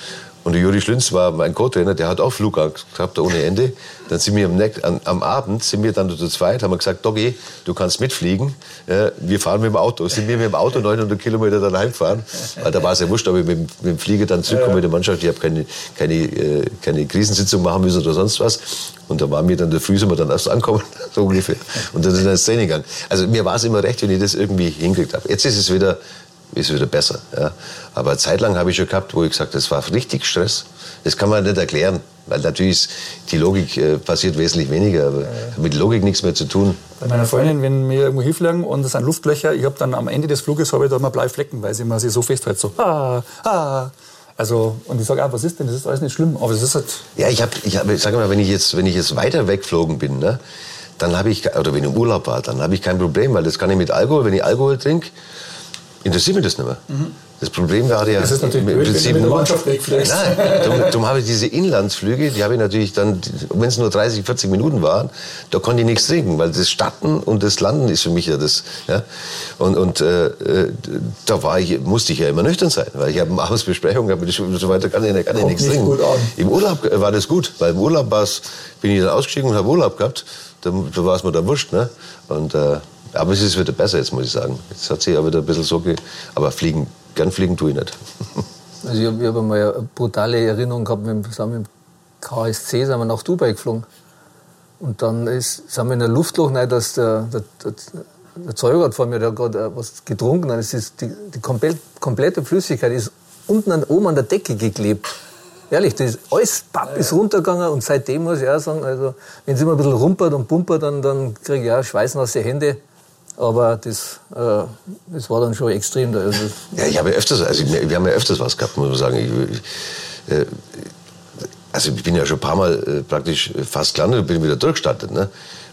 Und der Juri Schlünz war mein Co-Trainer, der hat auch Flugangst gehabt ohne Ende. Dann sind wir am, am, am, Abend, sind wir dann zu zweit, haben wir gesagt, Doggy, du kannst mitfliegen. Ja, wir fahren mit dem Auto. Sind wir mit dem Auto 900 Kilometer dann heimgefahren. Weil da war es ja wurscht, ob ich mit, mit dem Flieger dann zurückkomme mit der Mannschaft. Ich habe keine, keine, äh, keine Krisensitzung machen müssen oder sonst was. Und da waren wir dann der Früh, sind wir dann erst ankommen, so ungefähr. Und dann sind wir ins Training gegangen. Also mir war es immer recht, wenn ich das irgendwie hingekriegt habe. Jetzt ist es wieder ist wieder besser. Ja. Aber zeitlang habe ich schon gehabt, wo ich gesagt habe, das war richtig Stress. Das kann man nicht erklären. Weil natürlich die Logik äh, passiert wesentlich weniger, aber ja, ja. mit Logik nichts mehr zu tun. Bei meiner Freundin, wenn wir irgendwo hinfliegen und es sind Luftlöcher, ich habe dann am Ende des Fluges habe ich da immer Bleiflecken, weil sie immer sich so festhält, so ah, ah. Also, und ich sage, ah, was ist denn? Das ist alles nicht schlimm, aber es ist halt... Ja, ich habe, ich hab, sag mal, wenn ich jetzt, wenn ich jetzt weiter wegflogen bin, ne, dann habe ich, oder wenn ich im Urlaub war, dann habe ich kein Problem, weil das kann ich mit Alkohol, wenn ich Alkohol trinke, interessiert mich das nicht mehr. Mhm. Das Problem war ja das ist natürlich im Prinzip wenn du Mannschaft wegfliegst. Nein, darum, darum habe ich diese Inlandsflüge, die habe ich natürlich dann, wenn es nur 30, 40 Minuten waren, da konnte ich nichts trinken, weil das Starten und das Landen ist für mich ja das. Ja. Und, und äh, äh da war ich, musste ich ja immer nüchtern sein, weil ich habe eine Hausbesprechung gehabt und so weiter, kann ich, kann ich nichts trinken. Im Urlaub war das gut, weil im Urlaub bin ich dann ausgestiegen und habe Urlaub gehabt. Da, da war es mir dann wurscht. Ne? Und äh, aber es ist wieder besser jetzt, muss ich sagen. Jetzt hat sich ja wieder ein bisschen so... Ge aber fliegen, gern fliegen tue ich nicht. Also ich habe hab mal eine brutale Erinnerung gehabt, mit, zusammen mit dem KSC sind wir nach Dubai geflogen. Und dann ist, sind wir in der Luftloch rein, dass der, der, der, der Zollgott vor mir, der hat gerade äh, was getrunken hat. Es ist die, die komplett, komplette Flüssigkeit ist unten an, oben an der Decke geklebt. Ehrlich, das ist alles papp ist runtergegangen und seitdem muss ich auch sagen, also wenn es immer ein bisschen rumpert und pumpert, dann, dann kriege ich auch schweißnasse Hände. Aber das, äh, das war dann schon extrem. Da. Also ja, ich habe ja öfters, also wir haben ja öfters was gehabt, muss man sagen. Ich, äh, also ich bin ja schon ein paar Mal äh, praktisch fast gelandet und bin wieder durchgestartet. Ne?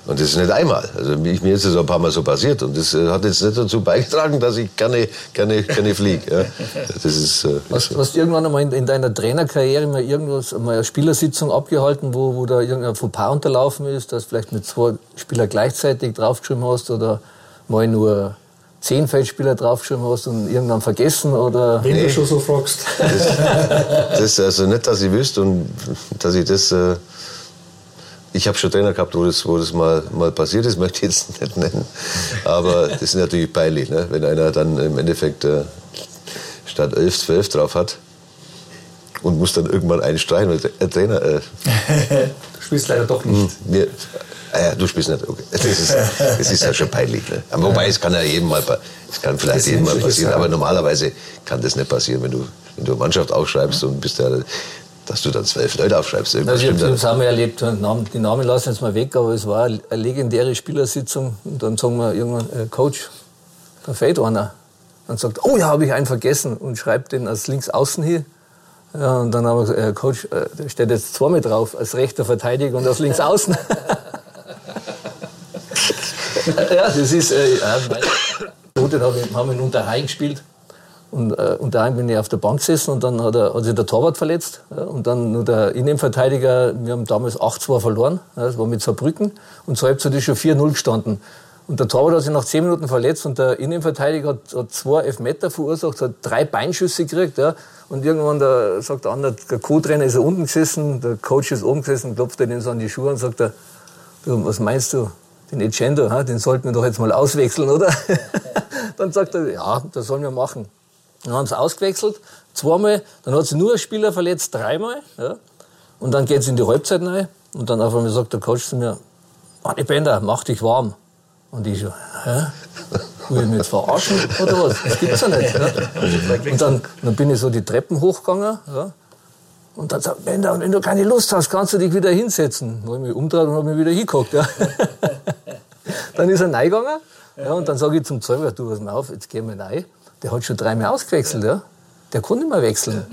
Und das ist nicht einmal. Also mir ist das ein paar Mal so passiert. Und das äh, hat jetzt nicht dazu beigetragen, dass ich gerne, gerne, gerne fliege. Ja. Das ist, äh, hast, hast du irgendwann einmal in, in, deiner Trainerkarriere mal irgendwas, mal eine Spielersitzung abgehalten, wo, wo da irgendein Fauxpas unterlaufen ist, dass du vielleicht mit zwei Spielern gleichzeitig draufgeschrieben hast oder mal nur zehn Feldspieler draufgeschrieben hast und irgendwann vergessen? Oder? Wenn nee. du schon so fragst. Das, das ist also nicht, dass ich wüsste und dass ich das. Äh, ich habe schon Trainer gehabt, wo das, wo das mal, mal passiert ist, möchte ich jetzt nicht nennen. Aber das ist natürlich peinlich, ne? wenn einer dann im Endeffekt äh, statt 11 12 drauf hat und muss dann irgendwann einen streichen. Weil der Trainer. Äh, du spielst leider doch nicht. Hm, mir, äh, du spielst nicht, okay. Das ist, das ist ja schon peinlich. Ne? Aber wobei, es kann ja jedem mal, es kann vielleicht jedem mal passieren, aber normalerweise kann das nicht passieren, wenn du, wenn du eine Mannschaft aufschreibst und bist ja dass du dann zwölf Leute aufschreibst. Also ich das haben wir erlebt, die Namen lassen jetzt mal weg, aber es war eine legendäre Spielersitzung und dann sagen wir irgendwann, äh, Coach, da fehlt einer. Dann sagt, oh ja, habe ich einen vergessen und schreibt den als links außen hier. Ja, und dann haben wir gesagt, äh, Coach, äh, da steht jetzt zwei mit drauf, als rechter Verteidiger und als links außen. ja, das ist, äh, ja, mein, den haben wir in Unterhaching gespielt. Und äh, unter anderem bin ich auf der Bank gesessen und dann hat, er, hat sich der Torwart verletzt. Ja, und dann nur der Innenverteidiger, wir haben damals 8-2 verloren, ja, das war mit Saarbrücken. Und zur Halbzeit ist schon 4-0 gestanden. Und der Torwart hat sich nach 10 Minuten verletzt und der Innenverteidiger hat, hat zwei Elfmeter verursacht, hat drei Beinschüsse gekriegt. Ja. Und irgendwann der, sagt der andere, der Co-Trainer ist unten gesessen, der Coach ist oben gesessen, klopft er ihm so an die Schuhe und sagt, er, du, was meinst du, den Echendo, den sollten wir doch jetzt mal auswechseln, oder? dann sagt er, ja, das sollen wir machen. Dann haben sie ausgewechselt, zweimal, dann hat sich nur ein Spieler verletzt, dreimal. Ja. Und dann geht es in die Halbzeit rein und dann auf einmal sagt der Coach zu mir, Manni Bender, mach dich warm. Und ich so, hä? Will ich mich jetzt verarschen oder was? Das gibt's ja nicht. Ja. Und dann, dann bin ich so die Treppen hochgegangen. Ja. Und dann sagt Bender, wenn du keine Lust hast, kannst du dich wieder hinsetzen. Dann habe ich mich umgedreht und habe mich wieder hingeguckt. Ja. dann ist er reingegangen. Ja, und dann sage ich zum Zeuger, du, pass mal auf, jetzt gehen wir rein der hat schon dreimal ausgewechselt, ja. Der konnte nicht mehr wechseln.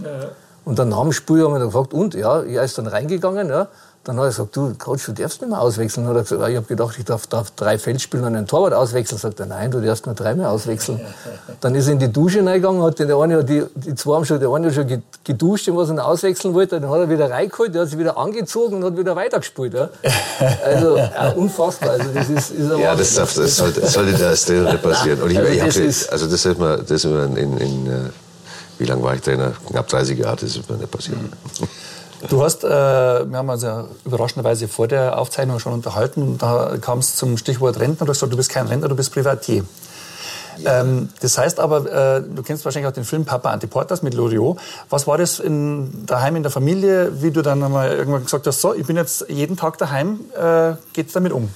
Und dann nach dem Spiel haben wir dann gefragt, und? Ja, er ist dann reingegangen, ja. Dann hat er gesagt, du, Coach, du darfst nicht mehr auswechseln. Dann hat er gesagt, ich habe gedacht, ich darf, darf drei Feldspiele und einen Torwart auswechseln. Sagt er, nein, du darfst nur dreimal auswechseln. Dann ist er in die Dusche reingegangen, hat der eine, die, die zwei haben schon, der eine hat schon geduscht, was er auswechseln wollte. Dann hat er wieder reingeholt, der hat sich wieder angezogen und hat wieder weitergespielt. Ja. Also, ja, unfassbar. Also, das ist, ist ja, das, darf, das sollte, sollte das nicht passieren. Und ich, ich hab, also, das ist mir, das ist mir in, in, in äh, wie lange war ich Trainer? Knapp 30 Jahre, das ist mir nicht passiert. Du hast, äh, wir haben uns ja überraschenderweise vor der Aufzeichnung schon unterhalten. Da kam es zum Stichwort Rentner. Du hast gesagt, du bist kein Rentner, du bist Privatier. Ja. Ähm, das heißt aber, äh, du kennst wahrscheinlich auch den Film Papa Antiportas mit Loriot. Was war das in, daheim in der Familie, wie du dann einmal irgendwann gesagt hast, so, ich bin jetzt jeden Tag daheim, äh, geht's damit um?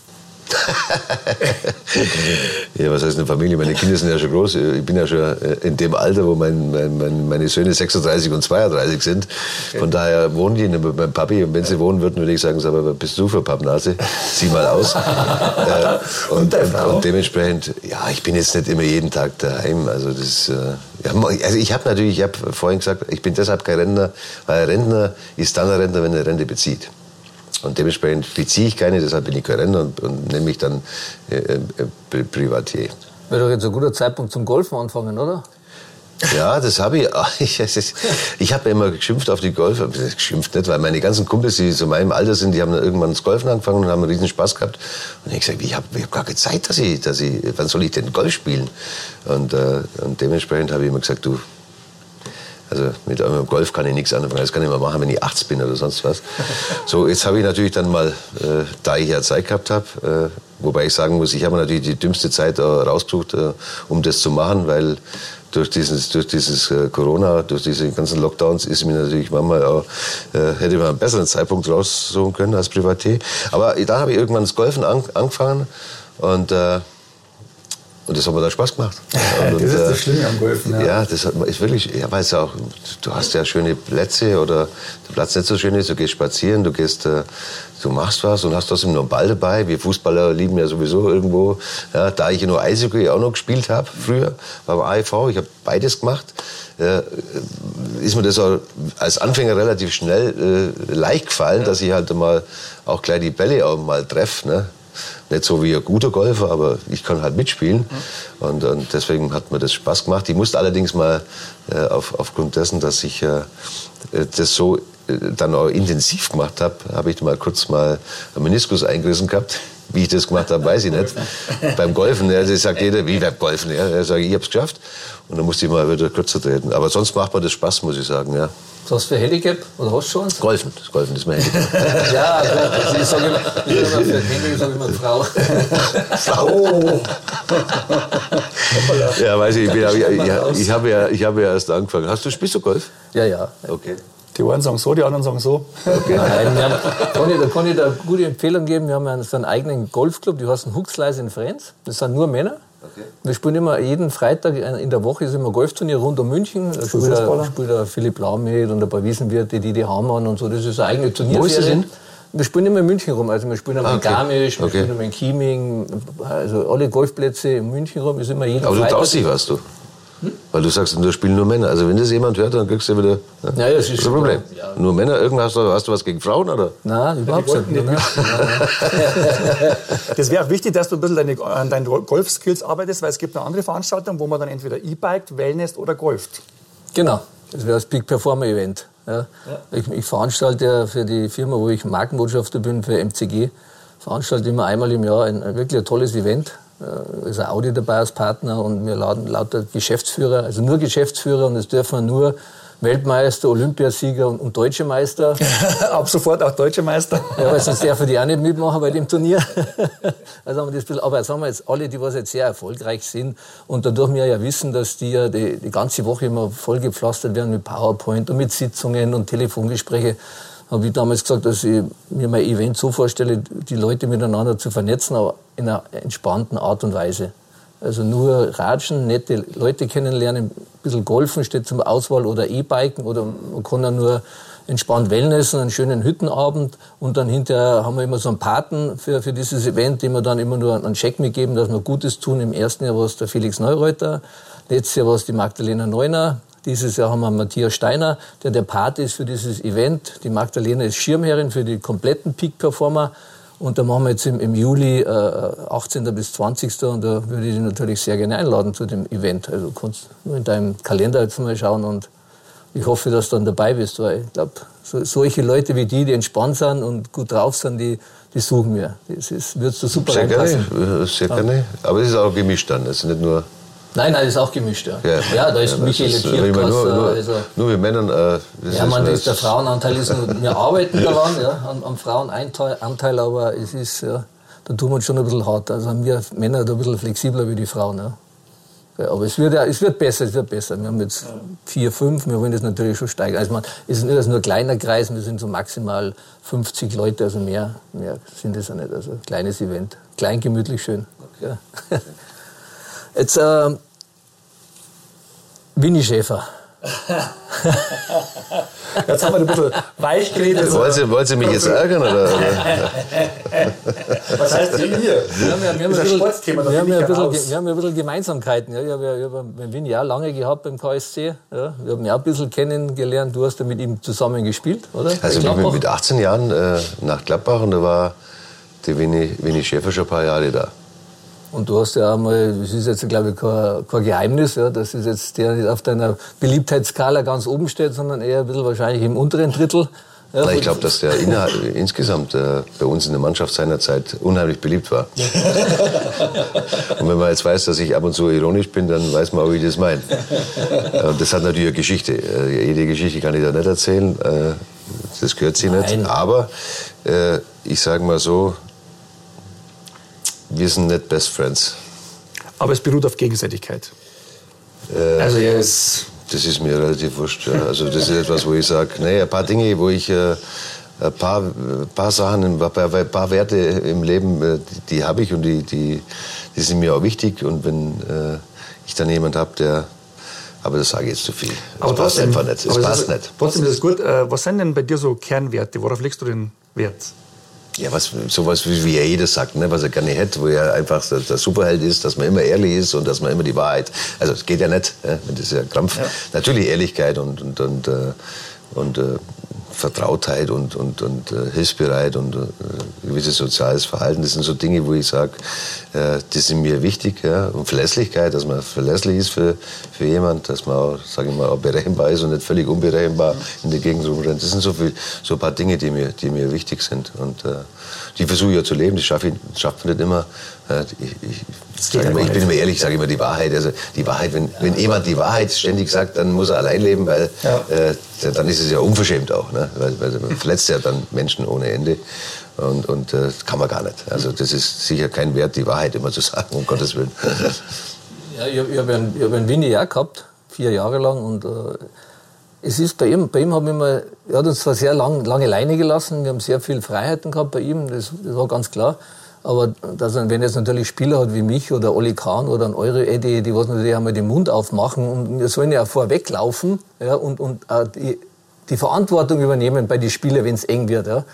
ja, was heißt eine Familie? Meine Kinder sind ja schon groß. Ich bin ja schon äh, in dem Alter, wo mein, mein, meine Söhne 36 und 32 sind. Von daher wohnen die mit meinem Papi. Und wenn sie wohnen würden, würde ich sagen, sag mal, bist du für Pappnase? Zieh mal aus. äh, und, und, und, dementsprechend, ja, ich bin jetzt nicht immer jeden Tag daheim. Also, das, äh, ja, also ich habe natürlich, ich habe vorhin gesagt, ich bin deshalb kein Rentner, weil ein Rentner ist dann ein Rentner, wenn er Rente bezieht. Und dementsprechend beziehe ich keine, deshalb bin ich Renner und, und nenne mich dann äh, äh, Privatier. Wäre doch jetzt ein guter Zeitpunkt zum Golfen anfangen, oder? Ja, das habe ich. Ich, ich habe immer geschimpft auf die Golfer. Geschimpft nicht, weil meine ganzen Kumpels, die zu meinem Alter sind, die haben dann irgendwann das Golfen angefangen und haben einen riesen Spaß gehabt. Und ich gesagt, ich habe hab gar keine Zeit, dass ich, dass ich, wann soll ich denn Golf spielen? Und, äh, und dementsprechend habe ich immer gesagt, du, also mit einem Golf kann ich nichts anfangen. Das kann ich mal machen, wenn ich 80 bin oder sonst was. So, jetzt habe ich natürlich dann mal, äh, da ich ja Zeit gehabt habe, äh, wobei ich sagen muss, ich habe natürlich die dümmste Zeit äh, rausgesucht, äh, um das zu machen, weil durch dieses, durch dieses äh, Corona, durch diese ganzen Lockdowns ist mir natürlich manchmal auch, äh, hätte man einen besseren Zeitpunkt raussuchen können als Privatier. Aber dann habe ich irgendwann das Golfen an, angefangen und äh, und das hat mir dann Spaß gemacht. Und, das ist das Schlimme am Golfen. Ja, ja das ist wirklich, ja, weil es auch, du hast ja schöne Plätze oder der Platz nicht so schön ist, du gehst spazieren, du gehst, äh, du machst was und hast trotzdem noch einen Ball dabei. Wir Fußballer lieben ja sowieso irgendwo. Ja, da ich ja nur Eishockey auch noch gespielt habe früher, beim AIV, ich habe beides gemacht, äh, ist mir das als Anfänger relativ schnell äh, leicht gefallen, dass ich halt mal auch gleich die Bälle auch mal treffe. Ne? Nicht so wie ein guter Golfer, aber ich kann halt mitspielen. Und, und deswegen hat mir das Spaß gemacht. Ich musste allerdings mal äh, auf, aufgrund dessen, dass ich äh, das so äh, dann auch intensiv gemacht habe, habe ich mal kurz mal einen Meniskus eingerissen gehabt. Wie ich das gemacht habe, weiß ich nicht. beim Golfen, ja, das sagt jeder, wie beim Golfen. Ja, ich sage, ich habe es geschafft. Und dann musste ich mal wieder kürzer treten. Aber sonst macht mir das Spaß, muss ich sagen. Ja. Was hast du für Handicap? Oder hast du schon eins? Golfen, das Golfen ist mein Handicap. ja, also ich sage immer, ich sag immer, für Handicap sage ich immer Frau. Frau! ja, weiß ich, ich, bin, ich, ich, habe ja, ich habe ja erst angefangen. Hast du, spielst du Golf? Ja, ja. Okay. Die einen sagen so, die anderen sagen so. Okay. Nein, haben, kann ich, da kann ich da eine gute Empfehlung geben. Wir haben so einen eigenen Golfclub, die heißen Huxleis in Friends. Das sind nur Männer. Okay. Wir spielen immer jeden Freitag in der Woche ist immer ein Golfturnier rund um München. Da spielt, der, spielt der Philipp Lahm mit und ein paar Wiesenwirte, die die Hamann und so. Das ist eine eigene Turnierserie. Wo ist das hin? Wir spielen immer in München rum. Also wir spielen immer ah, okay. in Garmisch, wir okay. spielen immer in Chieming. Also alle Golfplätze in München rum ist immer jeden Aber Freitag. du traust dich was, du? Hm? Weil du sagst, da spielen nur Männer. Also wenn das jemand hört, dann kriegst du wieder. Ja, ja das ist ein Problem. Ja. Nur Männer, irgendwas hast du, was gegen Frauen, oder? Nein, überhaupt nicht. nicht. das wäre auch wichtig, dass du ein bisschen deine, an deinen Golf-Skills arbeitest, weil es gibt noch andere Veranstaltungen, wo man dann entweder E-Biked, Wellness oder golft. Genau, das wäre das Big Performer Event. Ja. ja. Ich, ich, veranstalte ja für die Firma, wo ich Markenbotschafter bin, für MCG, veranstalte immer einmal im Jahr ein, ein wirklich ein tolles Event ist ein Audi dabei als Partner und wir laden lauter Geschäftsführer, also nur Geschäftsführer und es dürfen nur Weltmeister, Olympiasieger und, und deutsche Meister. Ab sofort auch deutsche Meister. ja, weil sonst darf die auch nicht mitmachen bei dem Turnier. also haben wir das bisschen, aber sagen wir jetzt alle, die was jetzt sehr erfolgreich sind und dadurch wir ja wissen, dass die ja die, die ganze Woche immer vollgepflastert werden mit PowerPoint und mit Sitzungen und Telefongespräche habe ich damals gesagt, dass ich mir mein Event so vorstelle, die Leute miteinander zu vernetzen, aber in einer entspannten Art und Weise. Also nur Ratschen, nette Leute kennenlernen, ein bisschen Golfen steht zum Auswahl oder E-Biken oder man kann ja nur entspannt Wellnessen, einen schönen Hüttenabend und dann hinterher haben wir immer so einen Paten für, für dieses Event, dem wir dann immer nur einen Check mitgeben, dass wir Gutes tun. Im ersten Jahr war es der Felix Neureuter, letztes Jahr war es die Magdalena Neuner, dieses Jahr haben wir Matthias Steiner, der der Pate ist für dieses Event. Die Magdalena ist Schirmherrin für die kompletten Peak-Performer. Und da machen wir jetzt im, im Juli äh, 18. bis 20. Und da würde ich dich natürlich sehr gerne einladen zu dem Event. Also du kannst nur in deinem Kalender jetzt mal schauen und ich hoffe, dass du dann dabei bist, weil ich glaube, so, solche Leute wie die, die entspannt sind und gut drauf sind, die, die suchen wir. Das ist, würdest du super sehr reinpassen. Gerne, sehr gerne. Aber es ist auch gemischt dann, es ist nicht nur Nein, nein, das ist auch gemischt, ja. Ja, ja da ist ja, Michael Kirchkasser. Nur, nur, also, nur wir Männern. Äh, ja, man, das, der Frauenanteil ist nur, wir arbeiten daran, ja, am, am Frauenanteil, aber es ist, ja, da tun wir uns schon ein bisschen hart. Also haben wir Männer da ein bisschen flexibler wie die Frauen, ja. ja aber es wird, ja, es wird besser, es wird besser. Wir haben jetzt vier, fünf, wir wollen das natürlich schon steigern. Also man, es ist nicht nur ein kleiner Kreis, wir sind so maximal 50 Leute, also mehr, mehr sind es ja nicht. Also kleines Event, klein, gemütlich, schön. Okay. Ja. Jetzt, äh, Winnie Schäfer. Jetzt haben wir ein bisschen weich geredet. Wollen Sie, wollen Sie mich jetzt ärgern? Oder? Was heißt denn hier? Wir haben ja, wir haben ein bisschen, wir haben ja ein bisschen, wir haben ein bisschen Gemeinsamkeiten. Ja, ich habe ja mit Winnie auch lange gehabt beim KSC. Ja, wir haben ja auch ein bisschen kennengelernt. Du hast ja mit ihm zusammen gespielt, oder? Also ich bin mit 18 Jahren äh, nach Gladbach und da war die Winnie, Winnie Schäfer schon ein paar Jahre da. Und du hast ja einmal, das ist jetzt glaube ich kein, kein Geheimnis, ja, dass es jetzt der nicht auf deiner Beliebtheitsskala ganz oben steht, sondern eher ein bisschen wahrscheinlich im unteren Drittel. Ja, ich glaube, dass der insgesamt äh, bei uns in der Mannschaft seinerzeit unheimlich beliebt war. und wenn man jetzt weiß, dass ich ab und zu ironisch bin, dann weiß man auch, wie ich das meine. Und das hat natürlich eine Geschichte. Äh, jede Geschichte kann ich da nicht erzählen. Äh, das gehört sie nicht. Aber äh, ich sage mal so, wir sind nicht Best Friends. Aber es beruht auf Gegenseitigkeit. Äh, also er ist das ist mir relativ wurscht. Ja. Also das ist etwas, wo ich sage, nee, ein paar Dinge, wo ich äh, ein paar, paar Sachen, ein paar, ein paar Werte im Leben, äh, die, die habe ich und die, die, die sind mir auch wichtig. Und wenn äh, ich dann jemand habe, der aber das sage ich jetzt zu viel. Das aber passt trotzdem, einfach nicht. Das passt ist, nicht. Trotzdem ist es gut. Äh, was sind denn bei dir so Kernwerte? Worauf legst du den Wert? Ja, was, sowas wie, wie er jedes sagt, ne, was er gerne hätte, wo er einfach der, der, Superheld ist, dass man immer ehrlich ist und dass man immer die Wahrheit. Also es geht ja nicht, ne, das ist ja Krampf. Ja. Natürlich Ehrlichkeit und und und, äh, und äh, Vertrautheit und, und, und äh, hilfsbereit und äh, gewisses soziales Verhalten. Das sind so Dinge, wo ich sage, äh, die sind mir wichtig. Ja? Und Verlässlichkeit, dass man verlässlich ist für, für jemand, dass man auch, sage ich mal, auch berechenbar ist und nicht völlig unberechenbar in der Gegend rumrennt. Das sind so, viel, so ein paar Dinge, die mir, die mir wichtig sind. Und äh, die versuche ich ja zu leben. Das schaffe ich, schafft man nicht immer. Äh, ich, ich, immer, ich bin immer ehrlich, sage immer die Wahrheit. Also die Wahrheit, wenn, wenn jemand die Wahrheit ständig sagt, dann muss er allein leben, weil äh, dann ist es ja unverschämt auch. Ne? Weil, weil man verletzt ja dann Menschen ohne Ende. Und, und äh, kann man gar nicht. Also das ist sicher kein Wert, die Wahrheit immer zu sagen, um Gottes Willen. Ja, ich, ich habe einen, hab einen Winnie auch gehabt, vier Jahre lang. Und äh, es ist bei ihm, bei ihm haben wir immer, er hat uns zwar sehr lang, lange Leine gelassen, wir haben sehr viel Freiheiten gehabt bei ihm, das, das war ganz klar. Aber dass wenn jetzt natürlich Spieler hat wie mich oder Oli Kahn oder ein Eure Eddie, die was natürlich einmal den Mund aufmachen und wir sollen ja vorweglaufen ja, und, und äh, die, die Verantwortung übernehmen bei den Spielern, wenn es eng wird. Ja.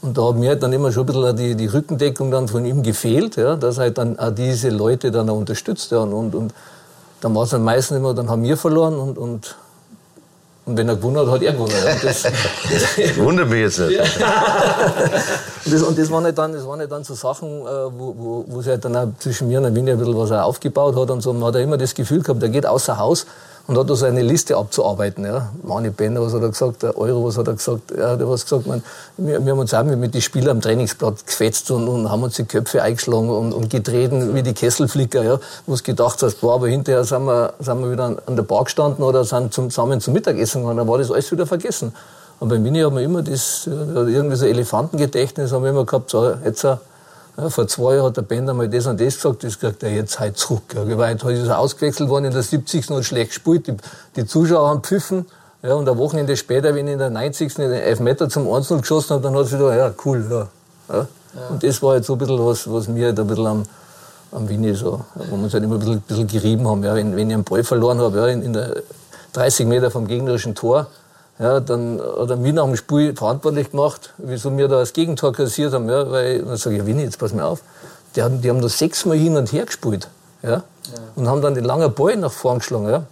Und da hat mir halt dann immer schon ein bisschen die, die Rückendeckung dann von ihm gefehlt, ja, dass er halt dann auch diese Leute dann auch unterstützt. Ja, und, und, und dann war es dann meistens immer, dann haben wir verloren und, und und wenn er gewonnen hat, hat er gewonnen. Das, das Wundert mich jetzt nicht. und, das, und das waren halt dann, das waren halt dann so Sachen, äh, wo, wo, wo sich halt dann auch zwischen mir und Winnie ein bisschen was aufgebaut hat. Und so man hat er immer das Gefühl gehabt, er geht außer Haus und hat da so eine Liste abzuarbeiten. Ja. Mani Bender, was hat er gesagt, der Euro, was hat er gesagt, er hat was gesagt, man, wir, wir haben uns auch mit den Spielern am Trainingsplatz gefetzt und, und haben uns die Köpfe eingeschlagen und, und getreten wie die Kesselflicker, ja, wo es gedacht hast, boah, aber hinterher sind wir, sind wir wieder an, an der Bar gestanden oder sind zum, zusammen zum Mittagessen gegangen, dann war das alles wieder vergessen. Und bei Mini haben wir immer das, irgendwie so Elefantengedächtnis haben wir immer gehabt, so, jetzt, ja, vor zwei Jahren hat der Bender mal das und das gesagt, das kriegt er jetzt halt zurück. Ja, heute ist er ausgewechselt worden in der 70. und schlecht gespielt. Die, die Zuschauer haben pfiffen. Ja, und ein Wochenende später, wenn ich in der 90. den Elfmeter zum 1 geschossen habe, dann hat es wieder, ja, cool, ja. ja. ja. Und das war jetzt so ein bisschen was, was mir halt ein bisschen am, am Winnie so, wo wir uns halt immer ein bisschen, ein bisschen gerieben haben. Ja, wenn, wenn ich einen Ball verloren habe, ja, in, in der 30 Meter vom gegnerischen Tor, ja, dann hat er mich nach dem Spiel verantwortlich gemacht, wieso wir da das Gegentor kassiert haben. Ja, weil, dann sage ich, Winnie, jetzt pass mir auf. Die haben, die haben da sechsmal hin und her gespielt. Ja, ja. Und haben dann den langen Ball nach vorn geschlagen. Ja.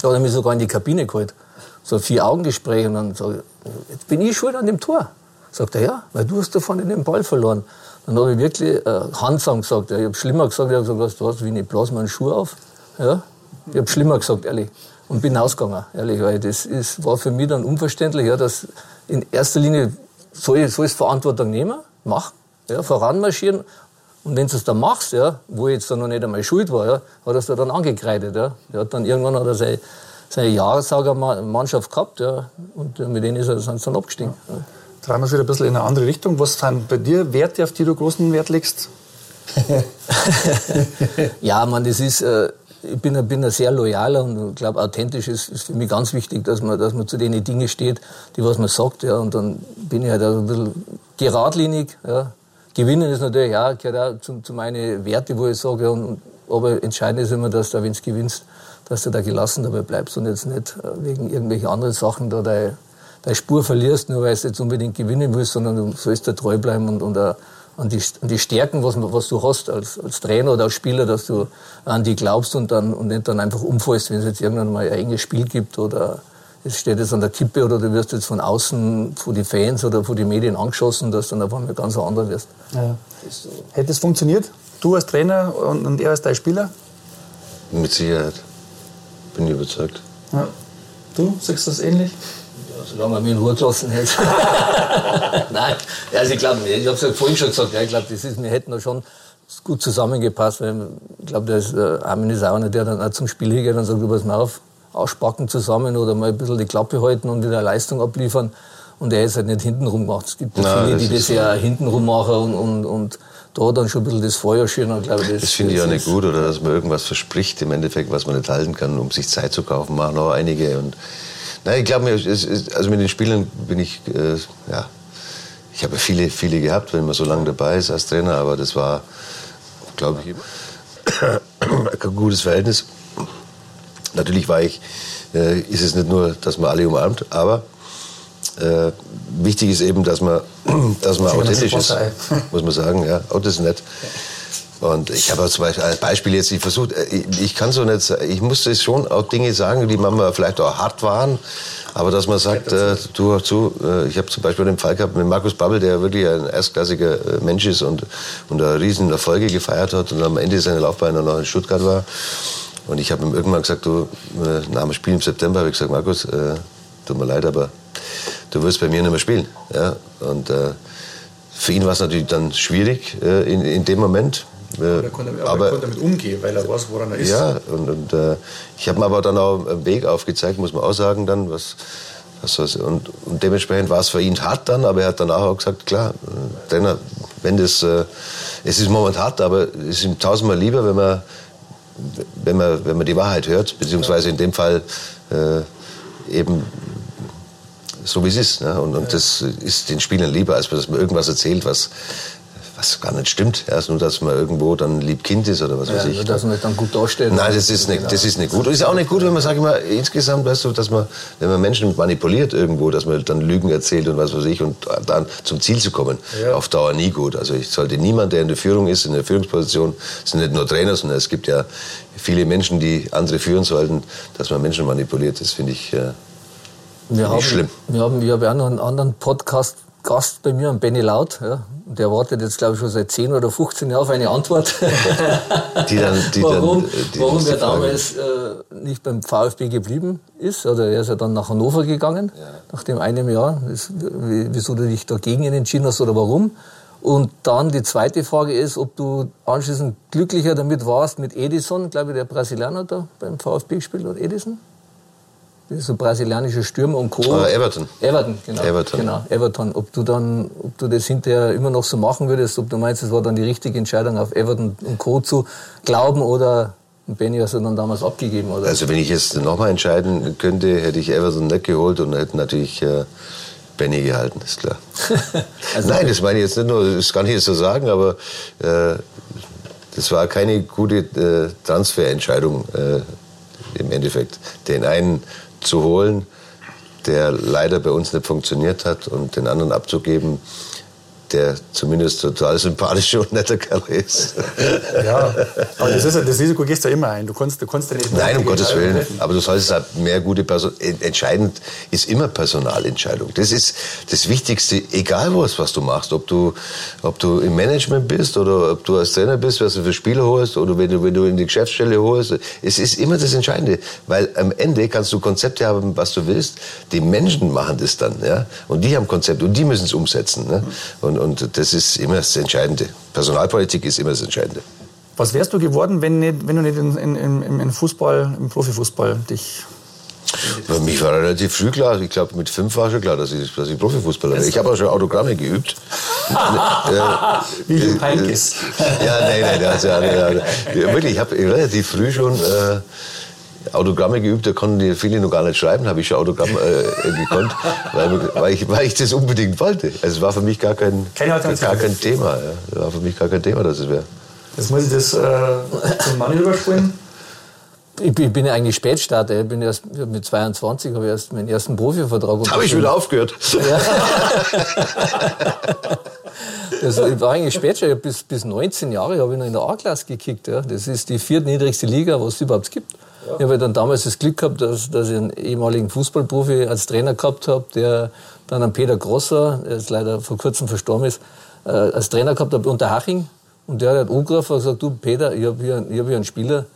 Da hat er mich sogar in die Kabine geholt. So vier Augengespräche. Und dann sage ich, jetzt bin ich schuld an dem Tor. Sagt er, ja, weil du hast da vorne den Ball verloren. Dann habe ich wirklich äh, handsam gesagt. Ja, ich habe schlimmer gesagt. Ich habe gesagt, weißt du was, Winnie, blas mal einen Schuh auf. Ja. Ich habe schlimmer gesagt, ehrlich und bin ausgegangen, ehrlich, weil das ist, war für mich dann unverständlich, ja, dass in erster Linie soll ich, soll ich Verantwortung nehmen, machen, ja, voranmarschieren und wenn du es dann machst, ja, wo ich jetzt dann noch nicht einmal schuld war, ja, hat er es dann angekreidet. Ja. Er hat dann irgendwann hat er seine, seine Jahressaugermannschaft gehabt ja, und mit denen ist er dann abgestiegen. Ja. Drehen wir es wieder ein bisschen in eine andere Richtung. Was sind bei dir Werte, auf die du großen Wert legst? ja, man, das ist... Äh, ich bin bin sehr loyaler und ich glaube, authentisch ist, ist für mich ganz wichtig, dass man, dass man zu den Dingen steht, die was man sagt. Ja. Und dann bin ich halt ein bisschen geradlinig. Ja. Gewinnen ist natürlich auch, gehört auch zu, zu meinen Werte, wo ich sage, und, aber entscheidend ist immer, dass du, wenn du gewinnst, dass du da gelassen dabei bleibst und jetzt nicht äh, wegen irgendwelchen anderen Sachen da deine, deine Spur verlierst, nur weil du jetzt unbedingt gewinnen willst, sondern du sollst da treu bleiben und, und auch an die, an die Stärken, was, was du hast als, als Trainer oder als Spieler, dass du an die glaubst und, dann, und nicht dann einfach umfällst, wenn es jetzt irgendwann mal ein enges Spiel gibt oder es steht jetzt an der Kippe oder du wirst jetzt von außen, von den Fans oder von den Medien angeschossen, dass du dann auf einmal ganz anders wirst. Ja. Hätte es funktioniert? Du als Trainer und, und er als dein Spieler? Mit Sicherheit. Bin ich überzeugt. Ja. Du, sagst das ähnlich? Solange er mich in Ruhe gelassen hätte. Nein, also ich glaube, ich habe es ja vorhin schon gesagt, ja, ich glaube, das ist, wir hätten da schon gut zusammengepasst, weil ich glaube, der ist, äh, Armin ist auch einer, der dann auch zum Spiel hingeht und sagt, du pass mal auf, ausspacken zusammen oder mal ein bisschen die Klappe halten und wieder Leistung abliefern. Und er ist halt nicht hintenrum gemacht. Es gibt ja Nein, viele, die das, das ja hintenrum machen und, und, und da dann schon ein bisschen das Feuer schüren. Glaube das, das finde ich auch nicht gut, oder dass man irgendwas verspricht im Endeffekt, was man nicht halten kann, um sich Zeit zu kaufen. Machen auch einige. Und Nein, ich glaube, also mit den Spielern bin ich, äh, ja, ich habe viele, viele gehabt, wenn man so lange dabei ist als Trainer, aber das war, glaube ich, ein gutes Verhältnis. Natürlich war ich, äh, ist es nicht nur, dass man alle umarmt, aber äh, wichtig ist eben, dass man, dass man authentisch ist, muss man sagen. Ja, oh, das ist nett. Und ich habe zum Beispiel als Beispiel jetzt, ich versucht, ich, ich kann so nicht, ich musste schon auch Dinge sagen, die manchmal vielleicht auch hart waren, aber dass man sagt, äh, du zu, äh, ich habe zum Beispiel den Fall gehabt mit Markus Babbel, der wirklich ein erstklassiger äh, Mensch ist und, und da riesen Erfolge gefeiert hat und am Ende seiner Laufbahn noch in Stuttgart war. Und ich habe ihm irgendwann gesagt, du, äh, nach dem Spiel im September habe ich gesagt, Markus, äh, tut mir leid, aber du wirst bei mir nicht mehr spielen. Ja? Und äh, für ihn war es natürlich dann schwierig äh, in, in dem Moment. Äh, er konnte, aber, aber er konnte damit umgehen, weil er weiß, woran er ist. Ja, und, und äh, ich habe ihm aber dann auch einen Weg aufgezeigt, muss man auch sagen, dann, was, was, was und, und, dementsprechend war es für ihn hart dann, aber er hat danach auch gesagt, klar, äh, Trainer, wenn das, äh, es ist momentan hart, aber es ist ihm tausendmal lieber, wenn man, wenn man, wenn man die Wahrheit hört, beziehungsweise in dem Fall äh, eben so wie es ist. Ne? Und, und das ist den Spielern lieber, als dass man irgendwas erzählt, was, was gar nicht stimmt. Erst nur, dass man irgendwo dann lieb Kind ist oder was ja, weiß ich. Nur, dass man nicht dann gut dasteht. Nein, das ist nicht, das ist nicht gut. Und ist auch nicht gut, wenn man, sag ich mal, insgesamt, weißt du, dass man, wenn man Menschen manipuliert irgendwo, dass man dann Lügen erzählt und was weiß ich, und dann zum Ziel zu kommen, ja. auf Dauer nie gut. Also ich sollte niemand, der in der Führung ist, in der Führungsposition, es sind nicht nur Trainer, sondern es gibt ja viele Menschen, die andere führen sollten, dass man Menschen manipuliert, das finde ich, äh, wir haben, schlimm. Wir haben, ich habe auch noch einen anderen Podcast-Gast bei mir, einen Benny Laut. Ja. Der wartet jetzt, glaube ich, schon seit 10 oder 15 Jahren auf eine Antwort. die dann, die warum dann, die warum er damals äh, nicht beim VfB geblieben ist. Oder er ist ja dann nach Hannover gegangen, ja. nach dem einem Jahr. Wieso du dich dagegen entschieden hast oder warum. Und dann die zweite Frage ist, ob du anschließend glücklicher damit warst mit Edison, glaube ich, der Brasilianer da beim VfB gespielt hat, Edison? So brasilianische Stürmer und Co. Uh, Everton. Everton, genau. Everton. Genau, Everton. Ob du dann, ob du das hinterher immer noch so machen würdest, ob du meinst, es war dann die richtige Entscheidung, auf Everton und Co. zu glauben oder Benny hast du dann damals abgegeben, oder? Also wenn ich jetzt nochmal entscheiden könnte, hätte ich Everton nicht geholt und hätte natürlich äh, Benny gehalten, ist klar. also Nein, das meine ich jetzt nicht nur, das kann ich jetzt so sagen, aber äh, das war keine gute äh, Transferentscheidung äh, im Endeffekt. Den einen zu holen, der leider bei uns nicht funktioniert hat und den anderen abzugeben, der zumindest total sympathisch und netter Kerl ist. Ja, aber das, ist das Risiko gehst du ja immer ein. Du kannst, du kannst ja nicht Nein, um Gottes Willen. Aber du solltest halt mehr gute Person. Entscheidend ist immer Personalentscheidung. Das ist das Wichtigste, egal was, was du machst. Ob du, ob du im Management bist oder ob du als Trainer bist, was du für Spieler holst oder wenn du, wenn du in die Geschäftsstelle holst. Es ist immer das Entscheidende. Weil am Ende kannst du Konzepte haben, was du willst. Die Menschen machen das dann. Ja? Und die haben Konzepte und die müssen es umsetzen. Ne? Und, und das ist immer das Entscheidende. Personalpolitik ist immer das Entscheidende. Was wärst du geworden, wenn, nicht, wenn du nicht in, in, in Fußball, im Profifußball dich für mich war relativ früh klar. Ich glaube, mit fünf war schon klar, dass ich, dass ich Profifußballer werde. Ich habe auch schon Autogramme geübt. Wie Jupp Heynckes. Ja, nein, nein. Also, ja, wirklich, ich habe relativ früh schon äh, Autogramme geübt, da konnten die viele noch gar nicht schreiben, habe ich schon Autogramm äh, gekonnt, weil, weil, ich, weil ich das unbedingt wollte. Also es war für mich gar kein, gar kein Thema. Ja. war für mich gar kein Thema, dass es wäre. Jetzt muss ich das äh, zum Mann überspringen. Ich bin ja eigentlich Spätstarter. Ich bin erst mit 22 habe ich erst meinen ersten Profivertrag. Habe ich wieder aufgehört. Ja. also ich war eigentlich Spätstarter. Bis, bis 19 Jahre habe ich noch in der A-Klasse gekickt. Ja. Das ist die viertniedrigste Liga, was es überhaupt gibt. Ja. Ich habe dann damals das Glück gehabt, dass, dass ich einen ehemaligen Fußballprofi als Trainer gehabt habe, der dann einen Peter Grosser, der jetzt leider vor kurzem verstorben ist, äh, als Trainer gehabt habe unter Haching. Und der hat angerufen und gesagt, du Peter, ich habe hier, hab hier einen Spieler,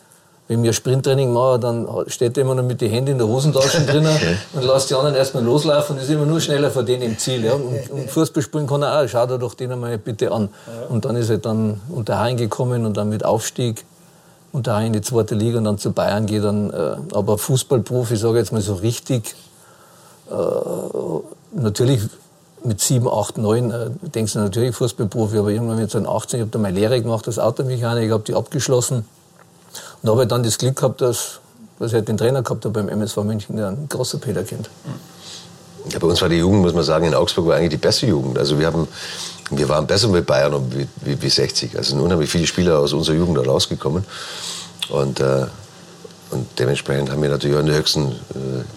wenn wir Sprinttraining machen, dann steht er immer noch mit den Händen in der Hosentasche drinnen und lässt die anderen erstmal loslaufen und ist immer nur schneller vor denen im Ziel. Ja. Und, und Fußball spielen kann er auch, schau dir doch den einmal bitte an. Und dann ist er dann unter Hain gekommen und dann mit Aufstieg unter Hain in die zweite Liga und dann zu Bayern geht. Dann, äh, aber Fußballprofi, sage ich jetzt mal so richtig, äh, natürlich mit 7, 8, 9 äh, denkst du natürlich Fußballprofi, aber irgendwann mit so 18, ich habe da meine Lehre gemacht als Automechaniker, ich habe die abgeschlossen und habe dann das Glück gehabt, dass, dass ich halt den Trainer gehabt habe beim MSV München, der ein großer Peter kennt. Ja, bei uns war die Jugend, muss man sagen, in Augsburg war eigentlich die beste Jugend. Also wir haben, wir waren besser mit Bayern wie, wie, wie 60. Also sind unheimlich viele Spieler aus unserer Jugend da rausgekommen. Und, äh, und dementsprechend haben wir natürlich auch in der höchsten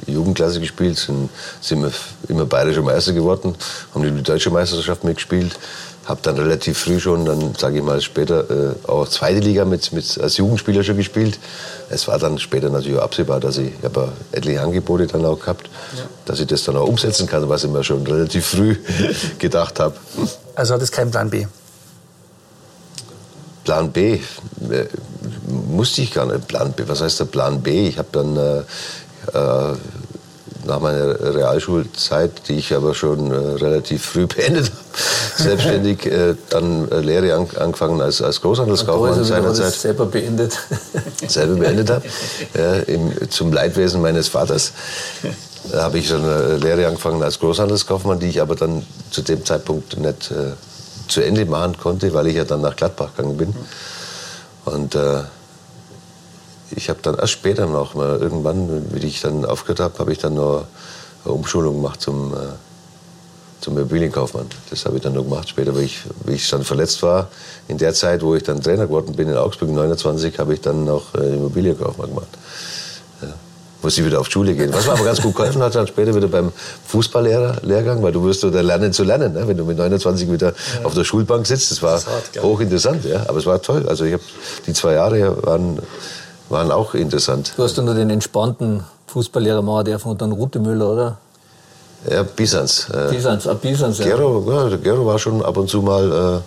äh, Jugendklasse gespielt, sind, sind wir immer bayerische Meister geworden, haben die deutsche Meisterschaft mitgespielt. Habe dann relativ früh schon, dann sage ich mal später, äh, auch zweite Liga mit, mit, als Jugendspieler schon gespielt. Es war dann später natürlich absehbar, dass ich, ich habe ja etliche Angebote dann auch gehabt, ja. dass ich das dann auch umsetzen kann, was ich mir schon relativ früh gedacht habe. Also hat es keinen Plan B? Plan B äh, musste ich gar nicht. Plan B, was heißt der Plan B? Ich habe dann äh, äh, nach meiner Realschulzeit, die ich aber schon äh, relativ früh beendet habe, selbstständig äh, dann äh, Lehre an, angefangen als, als Großhandelskaufmann seinerzeit. selber beendet. selber beendet habe, ja, im, zum Leidwesen meines Vaters. Da habe ich schon eine Lehre angefangen als Großhandelskaufmann, die ich aber dann zu dem Zeitpunkt nicht äh, zu Ende machen konnte, weil ich ja dann nach Gladbach gegangen bin. Und äh, ich habe dann erst später noch mal irgendwann, wie ich dann aufgehört habe, habe ich dann noch eine Umschulung gemacht zum, äh, zum Immobilienkaufmann. Das habe ich dann noch gemacht später, weil ich, wie ich dann verletzt war. In der Zeit, wo ich dann Trainer geworden bin in Augsburg 29, habe ich dann noch äh, Immobilienkaufmann gemacht. Ja. Musste ich wieder auf Schule gehen. Was mir aber ganz gut geholfen hat, dann später wieder beim Fußballlehrgang, weil du wirst oder lernen zu lernen, ne? wenn du mit 29 wieder ja. auf der Schulbank sitzt. Das war das hart, hochinteressant, ja. Aber es war toll. Also ich habe die zwei Jahre waren waren auch interessant. Du hast dann nur den entspannten Fußballlehrer machen dürfen und dann Rutemüller, oder? Ja, Bisans. Äh, Bisans, ah, Bisans, ja. Gero, ja, der Gero war schon ab und zu mal.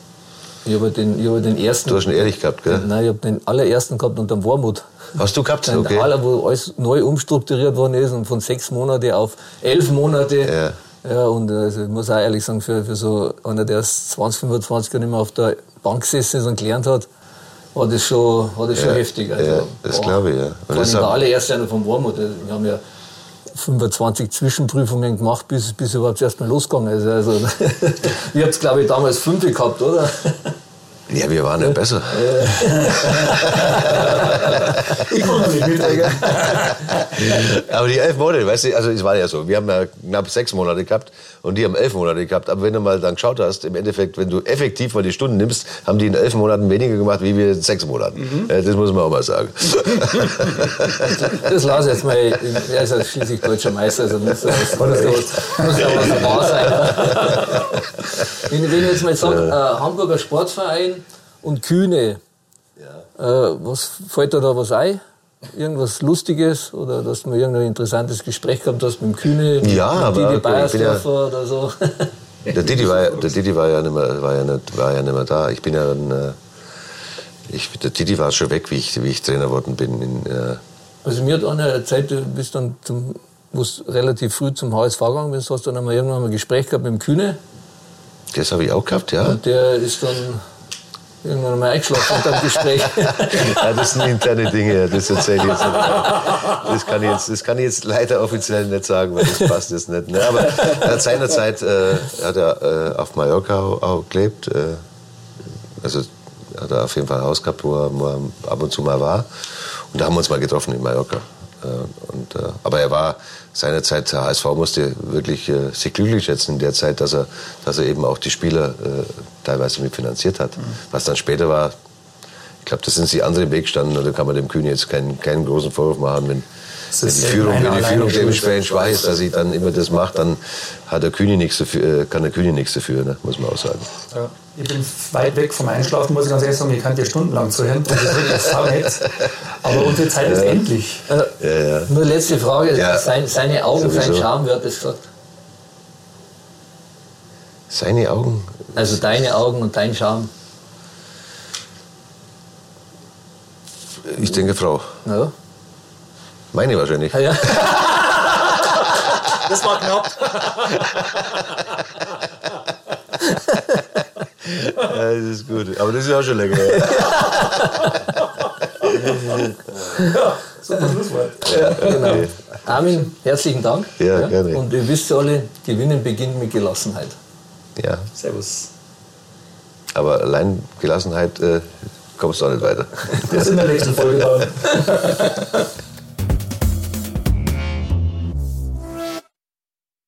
Äh, ich habe den, hab den ersten. Du hast ihn ehrlich gehabt, gell? Nein, ich habe den allerersten gehabt unter dem Warmut. Hast du gehabt? Den okay. Aller, wo alles neu umstrukturiert worden ist und von sechs Monate auf elf Monate. Ja. Ja, und also ich muss auch ehrlich sagen, für, für so einer, der 20, 25 Jahre nicht mehr auf der Bank gesessen ist und gelernt hat, war das schon, war das schon heftig. Also, ja, das glaube ich, ja. Vor allem der allererste einer vom Warmut. Wir haben ja 25 Zwischenprüfungen gemacht, bis, bis überhaupt erst mal losgegangen ist. Also, ich habe es, glaube ich, damals fünf gehabt, oder? Ja, wir waren ja besser. ich konnte nicht mitreden. Aber die elf Monate, weißt du, also es war ja so, wir haben ja knapp sechs Monate gehabt und die haben elf Monate gehabt. Aber wenn du mal dann geschaut hast, im Endeffekt, wenn du effektiv mal die Stunden nimmst, haben die in elf Monaten weniger gemacht, wie wir in sechs Monaten. Mhm. Das muss man auch mal sagen. das lasse ich jetzt mal, er ist ja schließlich deutscher Meister, also muss da was, muss da was wahr sein. Wenn, wenn ich jetzt mal sage, äh, Hamburger Sportverein, und Kühne. Ja. Äh, was fällt dir da was ein? Irgendwas Lustiges oder dass du irgendein interessantes Gespräch gehabt hast mit dem Kühne, ja, mit aber Didi Beiersdorfer ja, oder so? Der Didi war, der Didi war ja nicht mehr, war ja nicht, war ja nicht mehr da. Ich bin ja dann, äh, ich, der Didi war schon weg, wie ich, wie ich Trainer geworden bin. In, äh also mir hat eine Zeit, du bist dann zum, relativ früh zum HSV gegangen bist, hast dann einmal irgendwann mal ein Gespräch gehabt mit dem Kühne. Das habe ich auch gehabt, ja. Und der ist dann irgendwann mal eingeschlafen unter dem Gespräch. ja, das sind interne Dinge, das erzähle ich jetzt nicht. Das kann ich jetzt, das kann ich jetzt leider offiziell nicht sagen, weil das passt jetzt nicht. Ne? Aber er hat seinerzeit äh, hat er äh, auf Mallorca auch, auch gelebt. Äh, also hat er auf jeden Fall ein Haus gehabt, wo er, wo er ab und zu mal war. Und da haben wir uns mal getroffen in Mallorca. Äh, und, äh, aber er war seinerzeit, der HSV musste wirklich äh, sich glücklich schätzen in der Zeit, dass er, dass er eben auch die Spieler teilweise mitfinanziert hat. Mhm. Was dann später war, ich glaube, das sind sie andere Weg gestanden da kann man dem Kühn jetzt keinen, keinen großen Vorwurf machen, wenn, wenn die Führung, wenn die Führung dementsprechend ist, dass sie dann immer das macht, dann hat der Kühne nichts dafür, kann der Kühne nichts dafür, ne? muss man auch sagen. Ja. Ich bin weit weg vom Einschlafen, muss ich ganz ehrlich sagen. Ich kann dir stundenlang zuhören. Das ist wirklich saunett. Aber unsere Zeit ist endlich. Ja, ja. Nur letzte Frage. Sein, seine Augen, Sowieso. sein Charme, wer hat das gesagt? Seine Augen? Also deine Augen und dein Charme. Ich denke Frau. Ja. Meine wahrscheinlich. Ja, ja. das war knapp. ja, das ist gut. Aber das ist auch schon länger. ja, super Schlusswort. Ja, genau. Armin, herzlichen Dank. Ja, ja, gerne. Und ihr wisst alle, Gewinnen beginnt mit Gelassenheit. Ja. Servus. Aber allein Gelassenheit äh, kommst du auch nicht weiter. Das ist in der nächsten Folge dann.